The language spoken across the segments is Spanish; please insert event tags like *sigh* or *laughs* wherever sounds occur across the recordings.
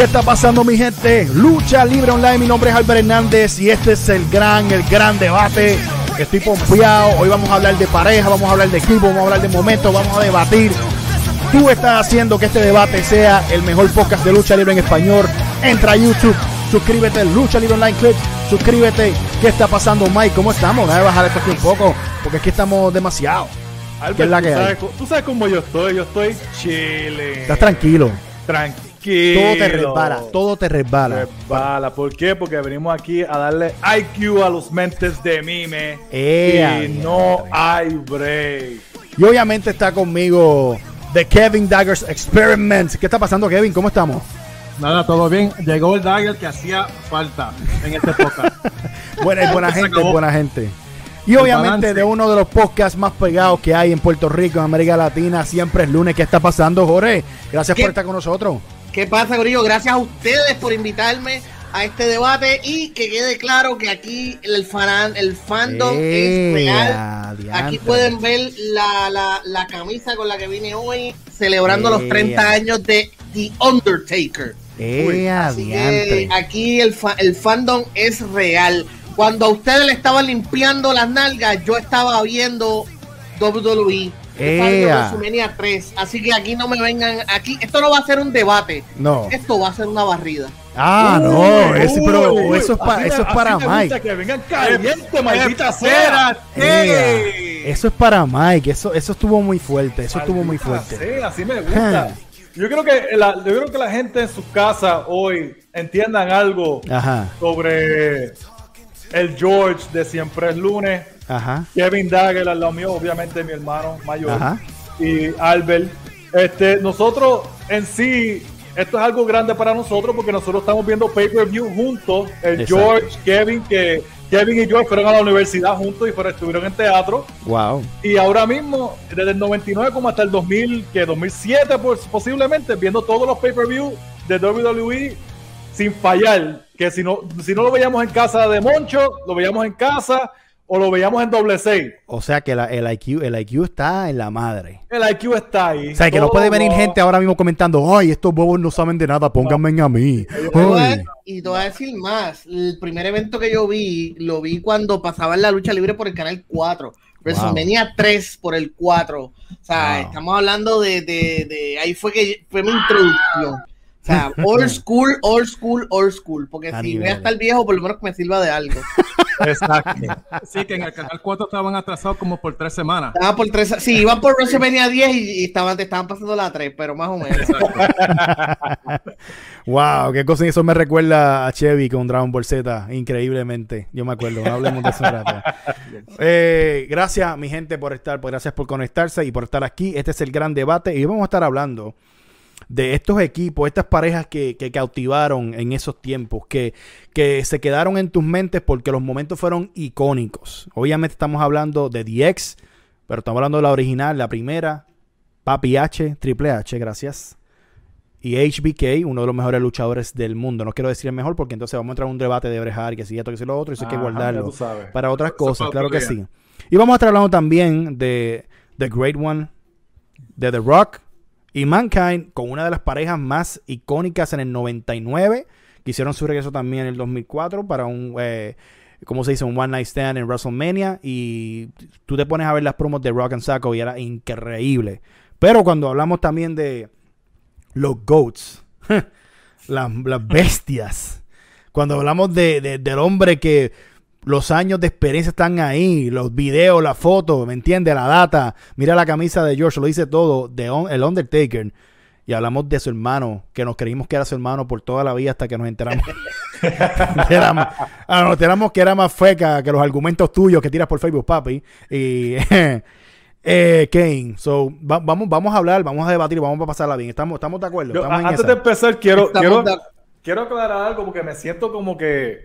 ¿Qué está pasando mi gente? Lucha Libre Online, mi nombre es Albert Hernández y este es el gran, el gran debate. Estoy pompeado, hoy vamos a hablar de pareja, vamos a hablar de equipo, vamos a hablar de momentos, vamos a debatir. Tú estás haciendo que este debate sea el mejor podcast de lucha libre en español. Entra a YouTube, suscríbete, Lucha Libre Online Clips, suscríbete. ¿Qué está pasando Mike? ¿Cómo estamos? Déjame bajar esto aquí un poco, porque aquí estamos demasiado. Albert, ¿Qué es la tú, que hay? sabes, tú sabes cómo yo estoy, yo estoy chile. Estás tranquilo. tranquilo. Todo te resbala, todo te resbala. Resbala. ¿Por qué? Porque venimos aquí a darle IQ a los mentes de mime. Ea, y no hay break. Y obviamente está conmigo The Kevin Daggers Experiment. ¿Qué está pasando, Kevin? ¿Cómo estamos? Nada, todo bien. Llegó el Dagger que hacía falta en esta época. *laughs* Buena, es buena gente, buena gente. Y obviamente de uno de los podcasts más pegados que hay en Puerto Rico, en América Latina, siempre es lunes. ¿Qué está pasando, Jorge? Gracias ¿Qué? por estar con nosotros. ¿Qué pasa, Gorillo? Gracias a ustedes por invitarme a este debate y que quede claro que aquí el fan, el fandom Eh, es real. Aquí pueden ver la, la, la camisa con la que vine hoy celebrando los Ea. 30 años de The Undertaker. Eh, Así que adiantre. aquí el, fa- el fandom es real. Cuando a ustedes le estaban limpiando las nalgas, yo estaba viendo WWE. Ea. WrestleMania 3. Así que aquí no me vengan. Aquí, esto no va a ser un debate. No. Esto va a ser una barrida. Ah, Uy, no. ese- pero uy, eso es, pa- así eso me- es para Mike. Que vengan caliente, maldita sea. Ea, Eso es para Mike. Eso, eso estuvo muy fuerte. Eso estuvo muy fuerte. sea, así me gusta. Yo creo que la, yo creo que la gente en sus casas hoy entiendan algo Ajá, sobre el George de Siempre es lunes. Ajá. Kevin Dagger al lado mío, obviamente mi hermano mayor. Ajá. Y Albert. Este, nosotros en sí, esto es algo grande para nosotros porque nosotros estamos viendo pay-per-view juntos. El Exacto. George, Kevin, que Kevin y George fueron a la universidad juntos y fueron, estuvieron en teatro. Wow. Y ahora mismo, desde el 99 como hasta el 2000, que 2007 pues, posiblemente, viendo todos los pay-per-view de WWE sin fallar. Que si no, si no lo veíamos en casa de Moncho, lo veíamos en casa o lo veíamos en doble 6. O sea que la- el, IQ, el IQ está en la madre. El IQ está ahí. O sea, que no puede venir gente ahora mismo comentando, ay, estos bobos no saben de nada, pónganme a mí. Voy a- Ay. y te voy a decir más. El primer evento que yo vi, lo vi cuando pasaban la lucha libre por el canal 4. WrestleMania 3 por el 4. O sea, Wow. estamos hablando de, de, de- Ahí fue que fue mi introducción. O sea, *laughs* old school, old school, old school. Porque A si nivel. voy a estar viejo, por lo menos que me sirva de algo. *laughs* Exacto. Sí, que en el canal 4 estaban atrasados como por tres semanas. Estaba por tres, sí, iban por WrestleMania 10 y, y estaban, te estaban pasando la 3, pero más o menos. Wow, qué cosa eso me recuerda a Chevy con Dragon Ball Z, increíblemente. Yo me acuerdo, no hablemos de eso un rato. *laughs* Eh, gracias, mi gente, por estar, pues, gracias por conectarse y por estar aquí. Este es el gran debate y vamos a estar hablando de estos equipos, estas parejas que, que cautivaron en esos tiempos, que, que se quedaron en tus mentes porque los momentos fueron icónicos. Obviamente estamos hablando de DX, pero estamos hablando de la original, la primera, Papi H, Triple H, gracias. Y HBK, uno de los mejores luchadores del mundo. No quiero decir el mejor porque entonces vamos a entrar en un debate de Brejar, que si esto, que si lo otro, y eso hay que guardarlo para otras cosas, claro que sí. Y vamos a estar hablando también de The Great One, de The Rock y Mankind, con una de las parejas más icónicas en el 99, que hicieron su regreso también en el 2004 para un, eh, ¿cómo se dice? Un One Night Stand en WrestleMania. Y tú te pones a ver las promos de Rock and Sacco y era increíble. Pero cuando hablamos también de los GOATs, *laughs* las, las bestias, cuando hablamos de, de- del hombre que los años de experiencia están ahí, los videos, la foto, ¿me entiendes? La data, mira la camisa de George, lo dice todo, de On- el Undertaker. Y hablamos de su hermano, que nos creímos que era su hermano por toda la vida hasta que nos enteramos. *laughs* que era más- ah, nos enteramos que era más feca que los argumentos tuyos que tiras por Facebook, papi. Y *laughs* eh, Kane, so, va- vamos, vamos a hablar, vamos a debatir, vamos a pasarla bien. ¿Estamos, estamos de acuerdo? Yo, ¿Estamos en antes esa? de empezar, quiero, quiero, de- quiero aclarar algo porque me siento como que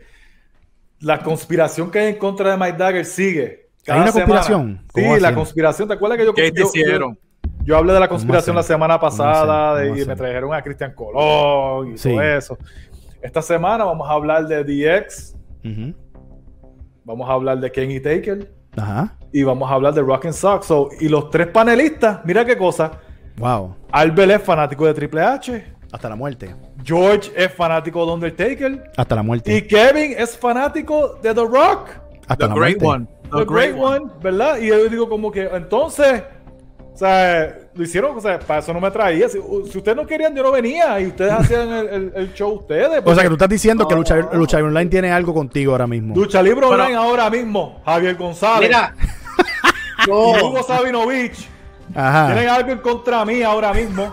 la conspiración que hay en contra de Mike Dagger sigue. ¿Hay una semana. conspiración? Sí, ¿Cómo la conspiración. ¿Te acuerdas que yo, ¿Qué te yo- hicieron? yo- yo hablé de la conspiración ¿Cómo la semana pasada y me trajeron a Cristian Colón y Sí. todo eso. Esta semana vamos a hablar de DX, Ujú. vamos a hablar de Kenny Taker Ajá. y vamos a hablar de Rock and Sock. So, y los tres panelistas, mira qué cosa. Wow. Albert es fanático de Triple H. Hasta la muerte. George es fanático de Undertaker. Hasta la muerte. Y Kevin es fanático de The Rock. Hasta The la Great muerte. One. The Great One, ¿verdad? Y yo digo como que entonces, o sea, lo hicieron, o sea, para eso no me traía. Si, si ustedes no querían, yo no venía y ustedes *laughs* hacían el, el- el show ustedes. O sea que tú estás diciendo que No. Lucha, Lucha Online tiene algo contigo ahora mismo. Lucha Libre Pero- Online ahora mismo, Javier González. Mira, *laughs* y Hugo Sabinovich. Ajá. Tienen algo en contra mí ahora mismo.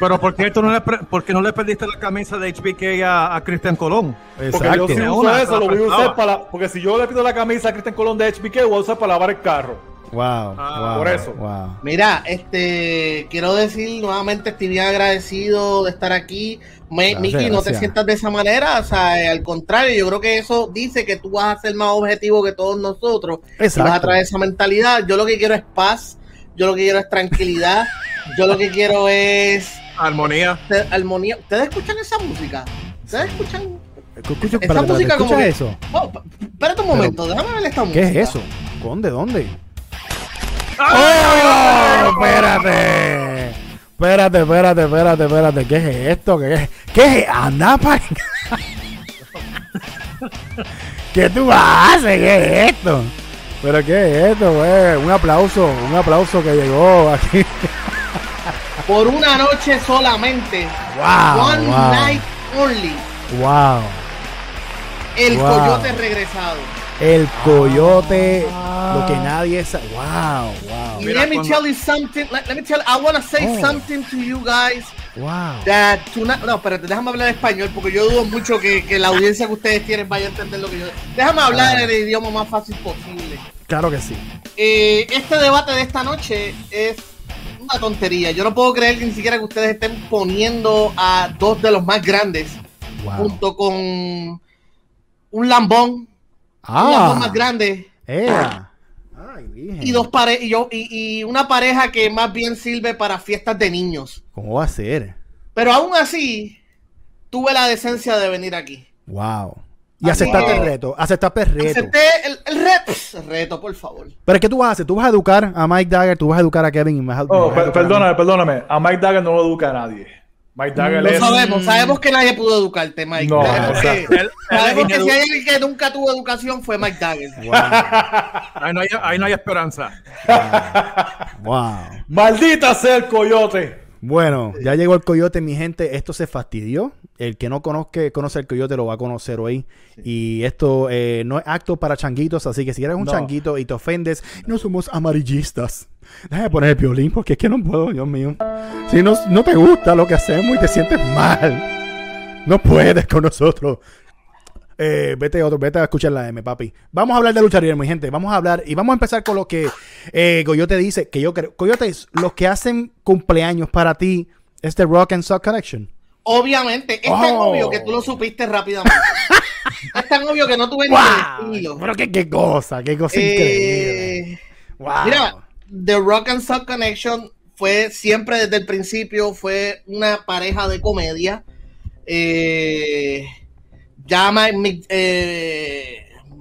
Pero ¿por qué, tú no le, pre- por qué no le perdiste la camisa de HBK a, a Cristian Colón? Porque yo Exacto. si uso eso, lo voy a usar para. Porque si yo le pido la camisa a Cristian Colón de HBK, voy a usar para lavar el carro. Wow, Ah, wow, por eso. Wow. mira, este, quiero decir nuevamente, estoy bien agradecido de estar aquí. Me- Gracias, Miki, no te sientas de esa manera, o sea, eh, al contrario, yo creo que eso dice que tú vas a ser más objetivo que todos nosotros. Y vas a Exacto. traer esa mentalidad. Yo lo que quiero es paz, yo lo que quiero es tranquilidad, yo lo que quiero es Armonía. armonía. ¿Ustedes escuchan esa música? ¿Ustedes escuchan? Escucha, Esa espérate, música como ¿escuchas que- eso? Oh, espérate un momento, déjame ver esta música. ¿Qué es eso? ¿Dónde? ¿Dónde? ¡Oh! Espérate. Espérate, espérate, espérate, espérate. ¿Qué es esto? ¿Qué es? ¿Qué es? Anda para *laughs* ¿Qué tú haces? ¿Qué es esto? ¿Pero qué es esto, güey? Un aplauso, un aplauso que llegó aquí. *laughs* Por una noche solamente. Wow, One wow. night only. Wow. El Wow. coyote regresado. El coyote, lo que nadie sabe. Wow, wow. Let me cuando- tell you something. Let, let me tell I want to say Oh. something to you guys. Wow. Tonight, no, espérate, déjame hablar español porque yo dudo mucho que, que la audiencia que ustedes tienen vaya a entender lo que yo. Déjame hablar Ah. en el idioma más fácil posible. Claro que sí. Eh, este debate de esta noche es una tontería. Yo no puedo creer que ni siquiera que ustedes estén poniendo a dos de los más grandes Wow. junto con un lambón, un lambón Ah. más grande Ea. Ay, virgen. y dos pare y, yo, y, y una pareja que más bien sirve para fiestas de niños. ¿Cómo va a ser? Pero aún así, tuve la decencia de venir aquí. Wow. Y aceptaste el reto. Aceptaste el reto. Acepté el, el reto. El reto, por favor. Pero es que tú vas a hacer. Tú vas a educar a Mike Dagger, tú vas a educar a Kevin y me vas a, me Oh, vas a per- educar a mí. perdóname, perdóname. A Mike Dagger no lo educa a nadie. Mike Dagger Lo es. sabemos, sabemos que nadie pudo educarte, Mike. No, Sabemos o sea, que- Él- él sabemos es que si hay alguien que nunca tuvo educación fue Mike Dagger. Wow. ahí, no hay, ahí no hay esperanza. wow. Maldita sea el coyote. Bueno, ya llegó el coyote, mi gente. Esto se fastidió. El que no conozca, conoce el coyote lo va a conocer hoy. Y esto eh, no es acto para changuitos. Así que si eres un No. changuito y te ofendes, no somos amarillistas. Déjame poner el violín porque es que no puedo, Dios mío. Si no, no te gusta lo que hacemos y te sientes mal, no puedes con nosotros. Eh, vete a otro, vete a escuchar la M, papi. Vamos a hablar de lucha libre, mi gente. Vamos a hablar y vamos a empezar con lo que eh, Coyote dice, que yo creo. Coyote, los que hacen cumpleaños para ti es The Rock and Sock Connection. Obviamente, es tan Oh. obvio que tú lo supiste rápidamente. *laughs* es tan obvio que no tuve ni ¡Wow! el estilo. Pero qué, qué cosa, qué cosa increíble. Eh, Wow. Mira, The Rock and Sock Connection fue siempre desde el principio, fue una pareja de comedia. Eh, ya Mick, eh,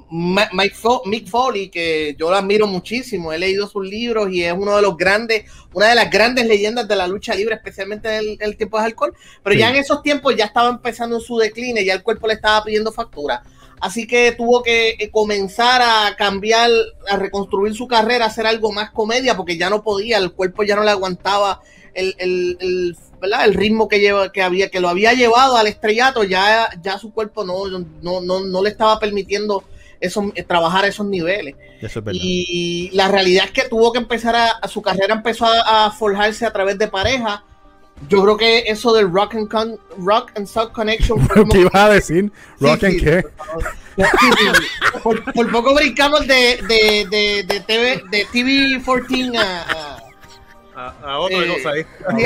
Mike Fo- Mick Foley, que yo lo admiro muchísimo, he leído sus libros y es uno de los grandes, una de las grandes leyendas de la lucha libre, especialmente en el, el tiempo de alcohol. Pero Sí. ya en esos tiempos ya estaba empezando su decline, ya el cuerpo le estaba pidiendo factura. Así que tuvo que eh, comenzar a cambiar, a reconstruir su carrera, a hacer algo más comedia, porque ya no podía, el cuerpo ya no le aguantaba el, el, el, ¿verdad? el ritmo que, lleva, que, había, que lo había llevado al estrellato, ya, ya su cuerpo no, no, no, no le estaba permitiendo eso, eh, trabajar a esos niveles. Eso es. Y la realidad es que tuvo que empezar a, a su carrera empezó a, a forjarse a través de pareja. Yo creo que eso del Rock and, Con- rock and Soul Connection fue *laughs* como ¿Qué ibas a decir? Rock Sí, and sí, qué? Sí. Por, por poco brincamos de, de, de, de, TV, de TV14 a, a- A, a otra Eh, cosa ahí. sí,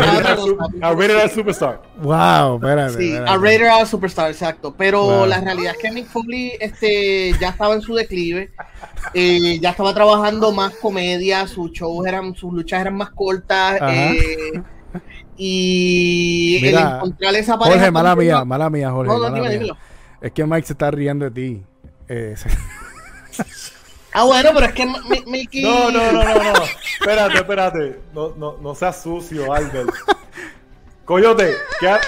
a. A R Superstar. Wow, espérate. Sí, espérate. a Raider a Superstar, exacto. Pero Wow. la realidad es que Mick Foley este, ya estaba en su declive. eh, ya estaba trabajando más comedia, sus shows eran, sus luchas eran más cortas. Ajá. eh, y el Mira, encontrar esa pareja. Jorge, mala mía, mala mía, Jorge. No, no, mala dime, mía. dímelo. Es que Mike se está riendo de ti. Eh, se- *laughs* *laughs* Ah, bueno, pero es que Mi- Mickey. No, no, no, no, no. *laughs* Espérate, espérate. No, no, no seas sucio, Albert. Coyote, ¿qué, ha-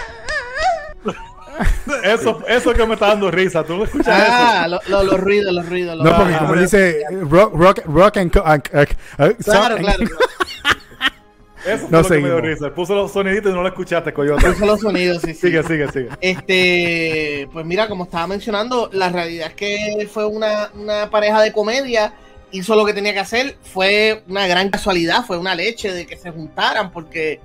*laughs* Eso, eso que me está dando risa. ¿Tú no escuchas Ah, lo- lo- los ruidos, los ruidos. los No, porque ruidos. como dice rock, rock, rock and, co- and- and- and- Claro, so- claro. Eso? No fue lo que me dio seguimos. risa. Puso los soniditos y no lo escuchaste, coyote. Puso los sonidos, sí, sí. Sigue, sigue, sigue. Este, pues mira, como estaba mencionando, la realidad es que fue una, una pareja de comedia, hizo lo que tenía que hacer, fue una gran casualidad, fue una leche de que se juntaran, porque,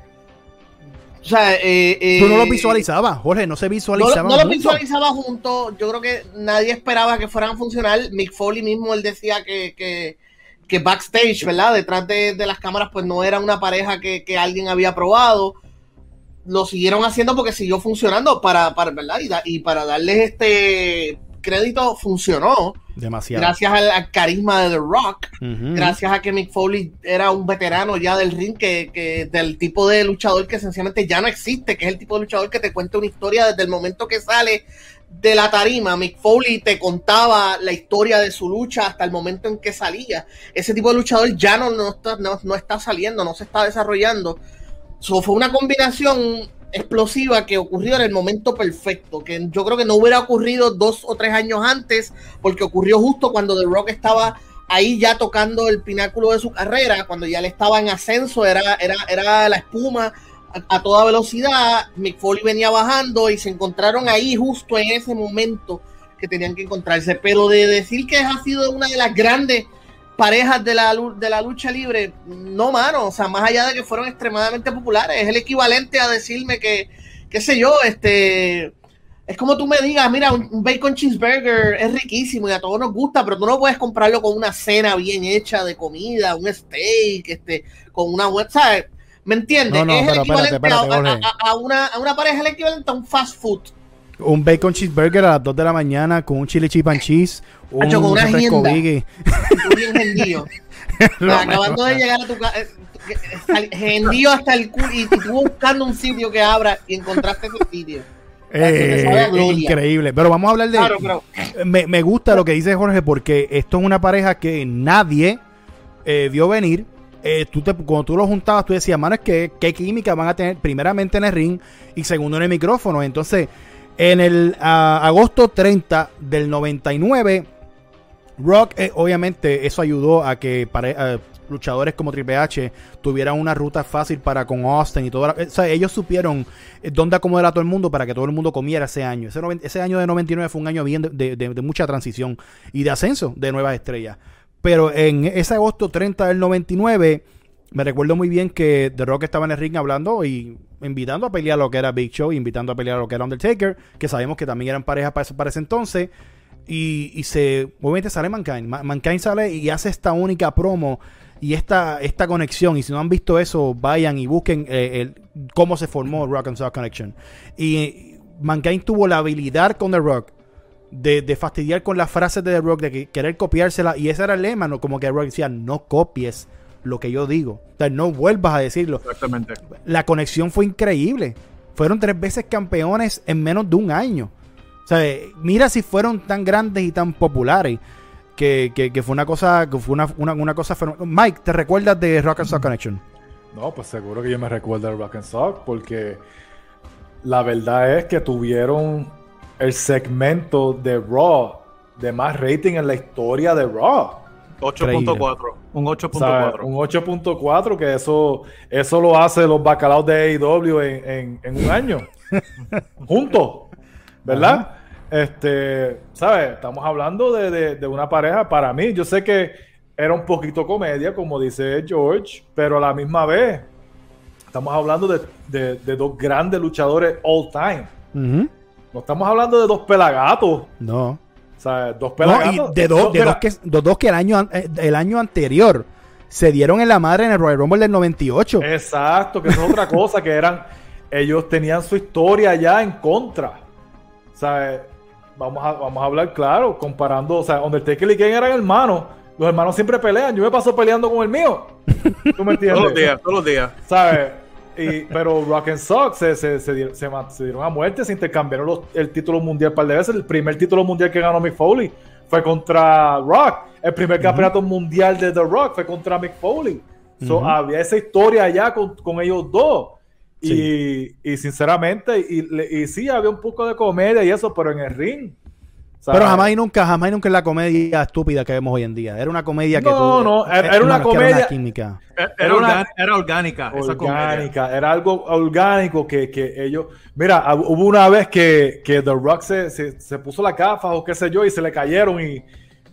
o sea, eh, eh, Tú no lo visualizabas, Jorge, no se no, visualizaba. no lo visualizaba juntos, yo creo que nadie esperaba que fueran a funcionar, Mick Foley mismo, él decía que, que, que backstage, ¿verdad? Detrás de, de las cámaras, pues no era una pareja que, que alguien había probado, lo siguieron haciendo porque siguió funcionando para, para ¿verdad? Y, da- y para darles este crédito funcionó Demasiado. gracias al, al carisma de The Rock gracias a que Mick Foley era un veterano ya del ring que, que del tipo de luchador que sencillamente ya no existe que es el tipo de luchador que te cuenta una historia desde el momento que sale de la tarima Mick Foley te contaba la historia de su lucha hasta el momento en que salía. Ese tipo de luchador ya no, no, está, no, no está saliendo no se está desarrollando. So, fue una combinación explosiva que ocurrió en el momento perfecto, que yo creo que no hubiera ocurrido dos o tres años antes, porque ocurrió justo cuando The Rock estaba ahí ya tocando el pináculo de su carrera, cuando ya le estaba en ascenso, era, era, era la espuma a, toda velocidad, Mick Foley venía bajando y se encontraron ahí justo en ese momento que tenían que encontrarse, pero de decir que ha sido una de las grandes parejas de la, de la lucha libre, no, mano, o sea, más allá de que fueron extremadamente populares, es el equivalente a decirme que, qué sé yo, este, es como tú me digas, mira, un, bacon cheeseburger es riquísimo y a todos nos gusta, pero tú no puedes comprarlo con una cena bien hecha de comida, un steak, este, con una ¿sabes? ¿Me entiendes? No, no, es el pero equivalente a- espérate, a, Jorge. a- a una, a una pareja, es el equivalente a un fast food. Un bacon cheeseburger a las 2 de la mañana con un chili chip and cheese. Un Hacho, con una agenda. *laughs* Acabando de llegar a tu casa, gendío hasta el culo y, tú buscando un sitio que abra y encontraste ese sitio. Eh, increíble. Pero vamos a hablar de. Claro, pero Me, me gusta lo que dice Jorge porque esto es una pareja que nadie eh, vio venir. Eh, tú te, cuando tú lo juntabas, tú decías, mano, es que qué química van a tener, primeramente en el ring y segundo en el micrófono. Entonces, en el ah, agosto 30 del 99, Rock, eh, obviamente, eso ayudó a que eh, luchadores como Triple H tuvieran una ruta fácil para con Austin y todo. o sea, ellos supieron eh, dónde acomodar a todo el mundo para que todo el mundo comiera ese año. Ese, ese año de 99 fue un año bien de mucha transición y de ascenso de nuevas estrellas. Pero en ese agosto 30 del 99, me recuerdo muy bien que The Rock estaba en el ring hablando y invitando a pelear a lo que era Big Show, invitando a pelear a lo que era Undertaker, que sabemos que también eran pareja para ese, para ese entonces. Y, y se, obviamente sale Mankind. Ma- Mankind sale y hace esta única promo y esta, esta conexión. Y si no han visto eso, vayan y busquen eh, el- cómo se formó Rock and Sock Connection. Y Mankind tuvo la habilidad con The Rock de, de fastidiar con las frases de The Rock, de que- querer copiársela. Y ese era el lema, ¿no? como que The Rock decía, no copies lo que yo digo. O sea, no vuelvas a decirlo. Exactamente. La conexión fue increíble. Fueron tres veces campeones en menos de un año. O sea, mira si fueron tan grandes y tan populares. Que, que- que fue una cosa, que fue una, una, una cosa. Mike, ¿te recuerdas de Rock and Sock Connection? No, pues seguro que yo me recuerdo del Rock and Sock porque la verdad es que tuvieron el segmento de Raw de más rating en la historia de Raw. 8.4. Un ¿sabes? 8.4. Un 8.4 que eso, eso lo hace los bacalaos de AEW en, en- en un año. *laughs* Juntos. ¿Verdad? Este, ¿sabes? Estamos hablando de, de- de una pareja. Para mí, yo sé que era un poquito comedia, como dice George, pero a la misma vez estamos hablando de, de- de dos grandes luchadores all time. No estamos hablando de dos pelagatos. No. O sea, dos No, pelagatos. y de dos, de dos que, de dos que el año, eh, el año anterior se dieron en la madre en el Royal Rumble del 98. Exacto, que eso es otra *laughs* cosa, que eran, ellos tenían su historia ya en contra. O sea, vamos a, vamos a hablar claro, comparando, o sea, Undertaker y Kane eran hermanos. Los hermanos siempre pelean, yo me paso peleando con el mío. ¿Tú me entiendes? *laughs* Todos los días, todos los días. ¿Sabes? Y, pero Rock and Sock se, se, se, dieron, se dieron a muerte, se intercambiaron los- el título mundial un par de veces. El primer título mundial que ganó Mick Foley fue contra Rock. El primer campeonato mundial de The Rock fue contra Mick Foley. So. Había esa historia allá con, con ellos dos. Y, y sinceramente, y, y sí, había un poco de comedia y eso, pero en el ring. ¿Sabes? Pero jamás y nunca, jamás y nunca es la comedia estúpida que vemos hoy en día. Era una comedia que No, tú- no, era- eh, era una comedia- química. Era, Era una- organ- era orgánica, esa comedia. orgánica, era algo orgánico que, que ellos. Mira, hab- hubo una vez que, que The Rock se, se, se puso la gafas o qué sé yo y se le cayeron y,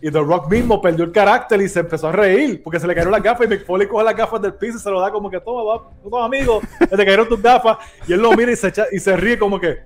y The Rock mismo perdió el carácter y se empezó a reír porque se le cayeron las gafas y Mick Foley coge las gafas del piso y se lo da como que toma, va, toma amigo, te cayeron tus gafas y él lo mira y se, echa- y se ríe como que,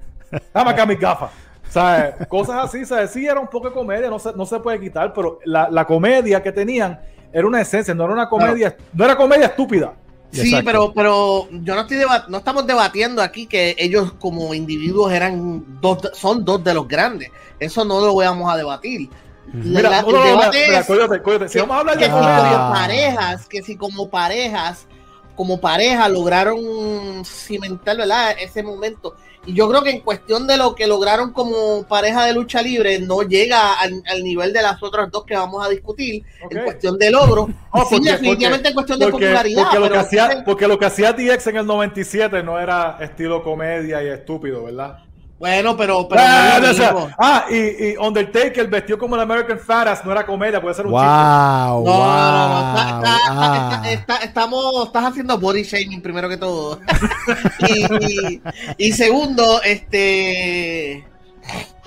dame acá mis gafas. ¿Sabes? Cosas así, ¿sabes? Sí, era un poco de comedia, no se, no se puede quitar, pero la, la comedia que tenían era una esencia, no era una comedia, no era comedia estúpida. Sí, Exacto. pero, pero yo no estoy no estamos debatiendo aquí que ellos como individuos eran dos, son dos de los grandes. Eso no lo vamos a debatir. Mira. Si que, vamos a hablar que de comedia, como parejas, que si como parejas, como pareja lograron cimentar, ¿verdad? Ese momento. Y yo creo que en cuestión de lo que lograron como pareja de lucha libre, no llega al, al nivel de las otras dos que vamos a discutir en cuestión de logro. *laughs* Oh, sí, porque- definitivamente en cuestión de porque, popularidad. porque lo que hacía, porque lo que hacía DX en el 97 no era estilo comedia y estúpido, ¿verdad? Bueno, pero, pero ah, no o sea, ah, y, y Undertaker vestió como el American Fatass, no era comedia, puede ser un chiste. Wow, No, no, no, está- wow. está- está- está- estamos, estás haciendo body shaming primero que todo. *laughs* y, y- y segundo, este.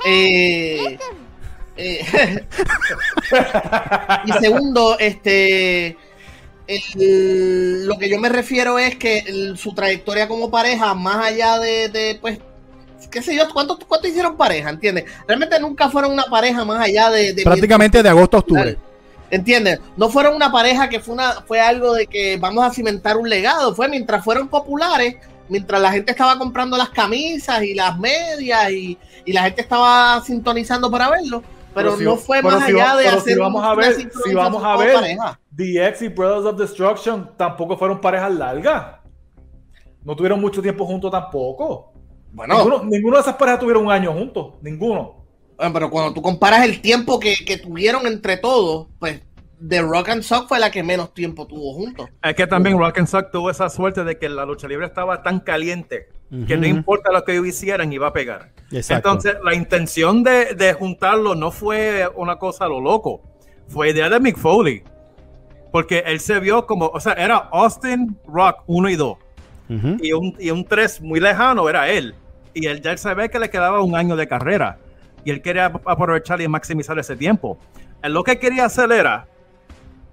eh, eh, *laughs* y segundo, este. el- lo que yo me refiero es que el- su trayectoria como pareja, más allá de, de, pues, qué sé yo, ¿cuánto, cuánto hicieron pareja? ¿Entiendes? Realmente nunca fueron una pareja más allá de... de Prácticamente de agosto a octubre. ¿Entiendes? No fueron una pareja que fue una fue algo de que vamos a cimentar un legado. Fue mientras fueron populares, mientras la gente estaba comprando las camisas y las medias y, y la gente estaba sintonizando para verlo. Pero, si- no fue pero más si allá va- de pero hacer si vamos a ver, si vamos a ver, pareja. DX y Brothers of Destruction tampoco fueron parejas largas. No tuvieron mucho tiempo juntos tampoco. Bueno, Ninguno, ninguno de esas parejas tuvieron un año juntos. Ninguno. eh, pero cuando tú comparas el tiempo que, que tuvieron entre todos, pues The Rock and Sock fue la que menos tiempo tuvo juntos. Es que también Rock and Sock tuvo esa suerte de que la lucha libre estaba tan caliente que no importa lo que ellos hicieran, iba a pegar. Exacto. Entonces, la intención de, de juntarlo no fue una cosa a lo loco, fue idea de Mick Foley. Porque él se vio como, o sea, era Austin Rock 1 y 2. Ujú. Y un, y un 3 muy lejano era él. Y él ya se ve que le quedaba un año de carrera. Y él quería aprovechar y maximizar ese tiempo. Él lo que quería hacer era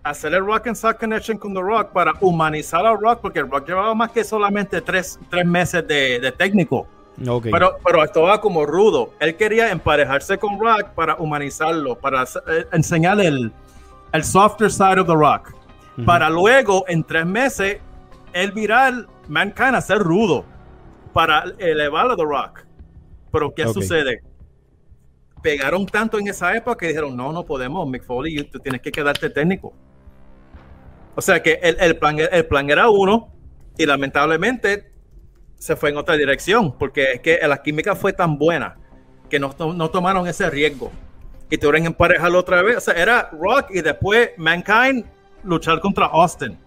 hacer el Rock and Sock Connection con The Rock para humanizar a Rock, porque el Rock llevaba más que solamente tres, tres meses de, de técnico. Ok. Pero, pero estaba como rudo. Él quería emparejarse con Rock para humanizarlo, para eh, enseñar el, el softer side of The Rock. Para luego, en tres meses, él virar Mankind a ser rudo para elevar a The Rock. Pero, ¿qué Ok. sucede? Pegaron tanto en esa época que dijeron, no, no podemos, Mick Foley, tú tienes que quedarte técnico. O sea que el, el plan, el plan era uno y lamentablemente se fue en otra dirección porque es que la química fue tan buena que no, no tomaron ese riesgo y tuvieron que emparejarlo otra vez. O sea, era Rock y después Mankind luchar contra Austin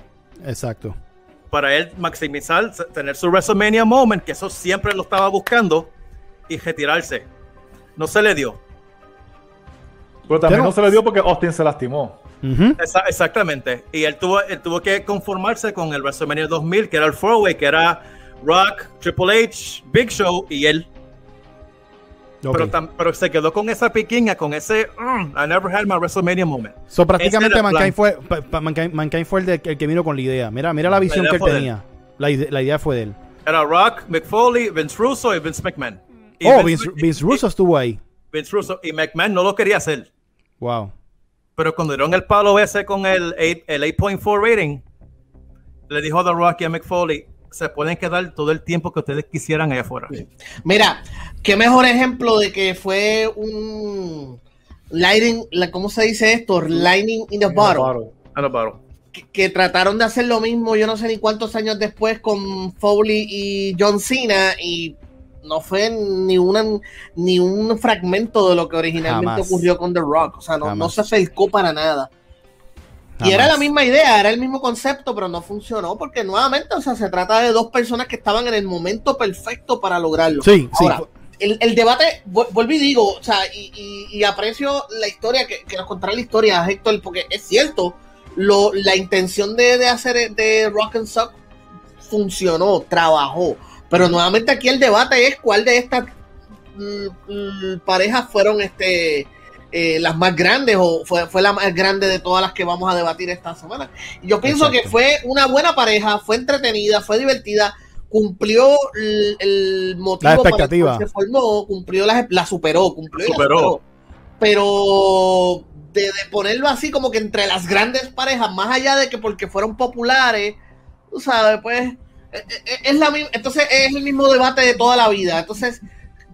Exacto. Para él maximizar, tener su WrestleMania moment, que eso siempre lo estaba buscando y retirarse. No se le dio. Pero también Pero- no se le dio porque Austin se lastimó. Exactamente. Y él tuvo, él tuvo que conformarse con el WrestleMania 2000, que era el four-way, que era Rock, Triple H, Big Show y él. Pero, se quedó con esa piquiña, con ese "Mm, I never had my WrestleMania moment. So, prácticamente Mankind fue, pa- pa- Mankind, Mankind fue el, de- el que vino con la idea. Mira, mira la visión que él tenía. La, ide- la idea fue de él. Era Rock, Mick Foley, Vince Russo y Vince McMahon. Y Oh, Vince, Russo estuvo ahí. Vince Russo y McMahon no lo quería hacer. Wow. Pero cuando dieron el palo ese con el 8 el 8.4 rating, le dijo a The Rock y a Mick Foley, se pueden quedar todo el tiempo que ustedes quisieran allá afuera. Mira, qué mejor ejemplo de que fue un lighting, la- ¿cómo se dice esto? Lightning in the bottle. A lo paro. Que, que trataron de hacer lo mismo, yo no sé ni cuántos años después con Foley y John Cena y no fue ni una ni un fragmento de lo que originalmente Jamás. ocurrió con The Rock, o sea, no, no se acercó para nada. Y era la misma idea, era el mismo concepto, pero no funcionó porque nuevamente, o sea, se trata de dos personas que estaban en el momento perfecto para lograrlo. Sí, sí. Ahora, el, el debate, vu- vuelvo y digo, o sea, y, y- y aprecio la historia, que, que nos contará la historia, Héctor, porque es cierto, lo, la intención de, de hacer de Rock and Sock funcionó, trabajó, pero nuevamente aquí el debate es cuál de estas mm, mm, parejas fueron este eh, las más grandes o fue, fue la más grande de todas las que vamos a debatir esta semana. Y yo pienso Exacto. que fue una buena pareja, fue entretenida, fue divertida, cumplió el, el motivo La para el expectativa. cual se formó, cumplió la, la superó, cumplió la Superó. superó. Pero de, de ponerlo así como que entre las grandes parejas, más allá de que porque fueron populares, tú sabes, pues eh, eh, es la misma, entonces es el mismo debate de toda la vida. Entonces,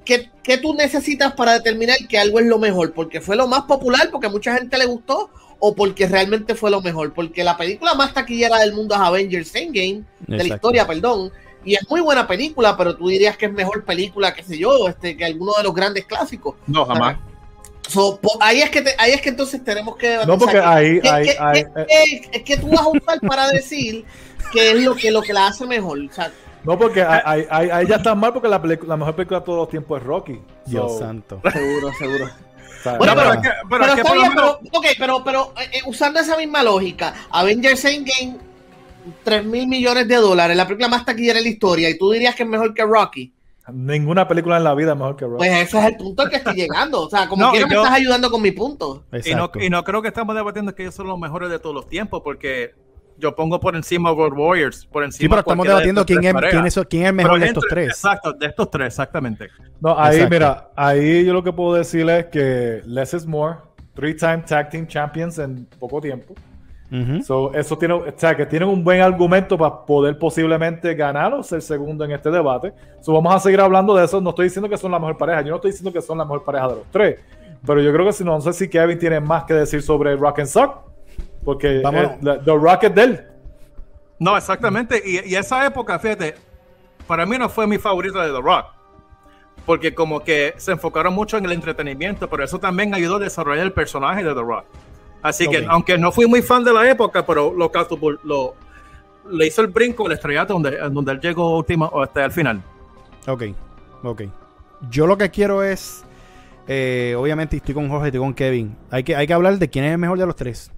¿qué, qué tú necesitas para determinar que algo es lo mejor? ¿Porque fue lo más popular, porque a mucha gente le gustó? ¿O porque realmente fue lo mejor? Porque la película más taquillera del mundo es Avengers Endgame, de la historia, perdón. Y es muy buena película, pero tú dirías que es mejor película, qué sé yo, este, que alguno de los grandes clásicos. No, jamás. So, po- ahí, es que te- ahí es que entonces tenemos que debatir. No, porque ahí, ¿qué, ahí, qué- ahí, qué- eh, tú vas a usar para decir qué es lo que, lo que la hace mejor? O sea, no, porque ahí, ahí- ya está mal porque la, la mejor película de todos los tiempos es Rocky. Dios So, santo. seguro, seguro. Bueno, No, pero- es que- pero Pero es que está por lo bien, menos- pero, ok, pero, pero eh, eh, usando esa misma lógica, Avengers Endgame, 3 mil millones de dólares, la película más taquillera en la historia, y tú dirías que es mejor que Rocky. Ninguna película en la vida es mejor que Rocky. Pues ese es el punto al que estoy llegando. O sea, como No, quiera me yo- estás ayudando con mi punto. Y no, y no creo que estamos debatiendo que ellos son los mejores de todos los tiempos, porque yo pongo por encima World Warriors, por encima Sí, pero estamos de debatiendo quién tres es, quién, es, quién es mejor de estos tres. Exacto, de estos tres, exactamente. No, ahí, Exacto. mira, ahí yo lo que puedo decirles es que less is more. Three-time tag team champions en poco tiempo. Ujú. So, eso tiene, o sea, que tienen un buen argumento para poder posiblemente ganar o ser segundo en este debate. So, vamos a seguir hablando de eso. No estoy diciendo que son la mejor pareja. Yo no estoy diciendo que son la mejor pareja de los tres. Pero yo creo que si no, no sé si Kevin tiene más que decir sobre Rock and Sock. Porque eh, la- The Rock es de él. No, exactamente. Y, y esa época, fíjate, para mí no fue mi favorita de The Rock. Porque como que se enfocaron mucho en el entretenimiento, pero eso también ayudó a desarrollar el personaje de The Rock. Así que, aunque no fui muy fan de la época, pero lo, lo le hizo el brinco, el estrellato donde, donde él llegó último, o hasta el final. Ok, ok. Yo lo que quiero es, eh, obviamente estoy con Jorge, estoy con Kevin. Hay que, hay que hablar de quién es el mejor de los tres.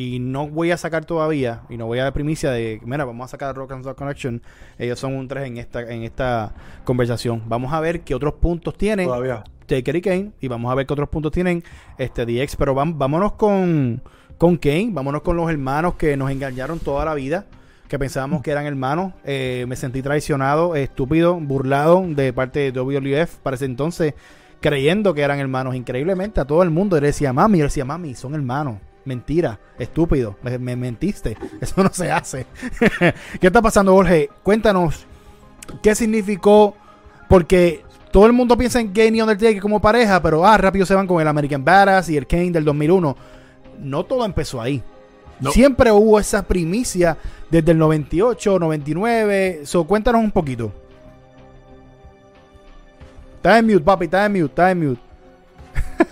Y no voy a sacar todavía, y no voy a dar primicia de, mira, vamos a sacar Rock and Roll Connection. Ellos son un tres en esta, en esta conversación. Vamos a ver qué otros puntos tienen Todavía. Taker y Kane. Y vamos a ver qué otros puntos tienen este DX. Pero vam- vámonos con, con Kane. Vámonos con los hermanos que nos engañaron toda la vida. Que pensábamos que eran hermanos. Eh, me sentí traicionado, estúpido, burlado de parte de WWF para ese entonces. Creyendo que eran hermanos. Increíblemente a todo el mundo le decía mami. Yo le decía mami, son hermanos. Mentira, estúpido, me, me mentiste. *laughs* Eso no se hace. *laughs* ¿Qué está pasando, Jorge? Cuéntanos qué significó. Porque todo el mundo piensa en Kane y Undertaker como pareja, pero ah, rápido se van con el American Badass y el Kane del 2001. No todo empezó ahí. No. Siempre hubo esa primicia desde el 98, 99. So, cuéntanos un poquito. Está en mute, papi, está en mute, está en mute. *laughs*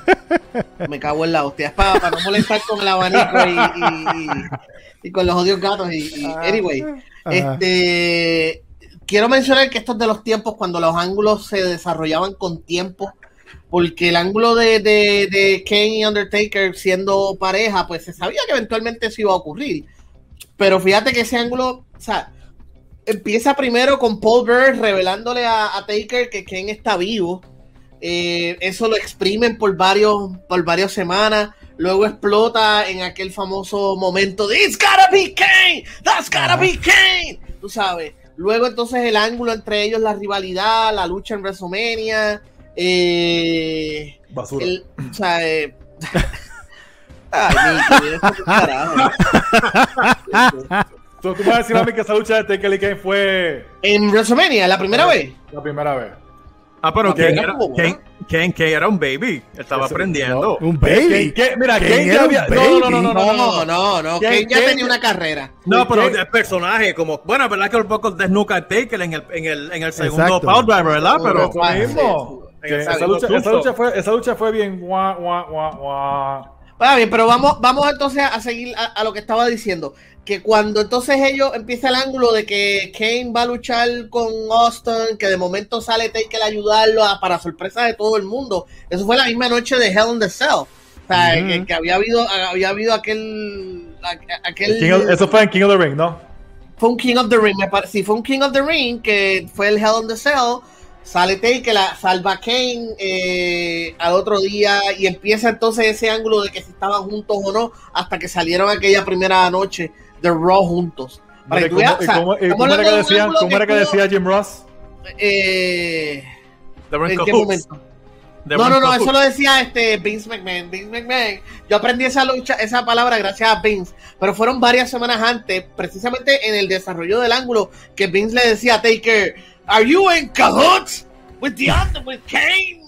Me cago en la hostia. Es para, no molestar con el abanico y, y- y- y con los odios gatos. Y, y- anyway, este, quiero mencionar que esto es de los tiempos cuando los ángulos se desarrollaban con tiempo. Porque el ángulo de, de, de Kane y Undertaker siendo pareja, pues se sabía que eventualmente eso iba a ocurrir. Pero fíjate que ese ángulo, o sea, empieza primero con Paul Bear revelándole a, a Taker que Kane está vivo. Eh, eso lo exprimen por varios, por varias semanas. Luego explota en aquel famoso momento de It's gotta be Kane, that's gotta be Kane. Tú sabes. Luego entonces el ángulo entre ellos, la rivalidad, la lucha en WrestleMania. Eh, Basura. el, o sea, eh, *laughs* Ay, tú me vas a decir a mí que esa lucha de Taker y Kane fue En WrestleMania, la primera vez. la primera vez. Ah, pero Kane era. Kane, Kane- Kane era un baby. Estaba Eso- aprendiendo. Un Kane- baby. Kane- mira, era ya un había. No, no, no, no, no, No, no, no, no. ¿Quién- Kane ya tenía una carrera. No, pero el personaje, como, bueno, verdad que un poco desnuca a Taker en el, en el, en el segundo Exacto. Power Driver, ¿verdad? Pero, Eso mismo. el esa, lucha, esa lucha fue, esa lucha fue bien guau, guau, guau, guau. Bueno, bien, pero vamos, vamos entonces a seguir a, a lo que estaba diciendo. Que cuando entonces ellos empieza el ángulo de que Kane va a luchar con Austin, que de momento sale Taker a ayudarlo a- para sorpresa de todo el mundo. Eso fue la misma noche de Hell in the Cell. O sea, que, que había habido, había habido aquel, aquel King of- eso fue en King of the Ring, ¿no? fue un King of the Ring, me parece. Sí, fue un King of the Ring que fue el Hell in the Cell. Sale Taker, la salva a Kane eh, al otro día y empieza entonces ese ángulo de que si estaban juntos o no hasta que salieron aquella primera noche de Raw juntos. Para que ¿Y tú cómo, o sea, era que era decía Jim Ross? eh, The ¿En qué momento? The No, no, no, eso lo decía este Vince McMahon. Vince McMahon. Yo aprendí esa lucha, esa palabra gracias a Vince, pero fueron varias semanas antes, precisamente en el desarrollo del ángulo, que Vince le decía a Taker, ¿Are you in cahoots with the other, with Kane?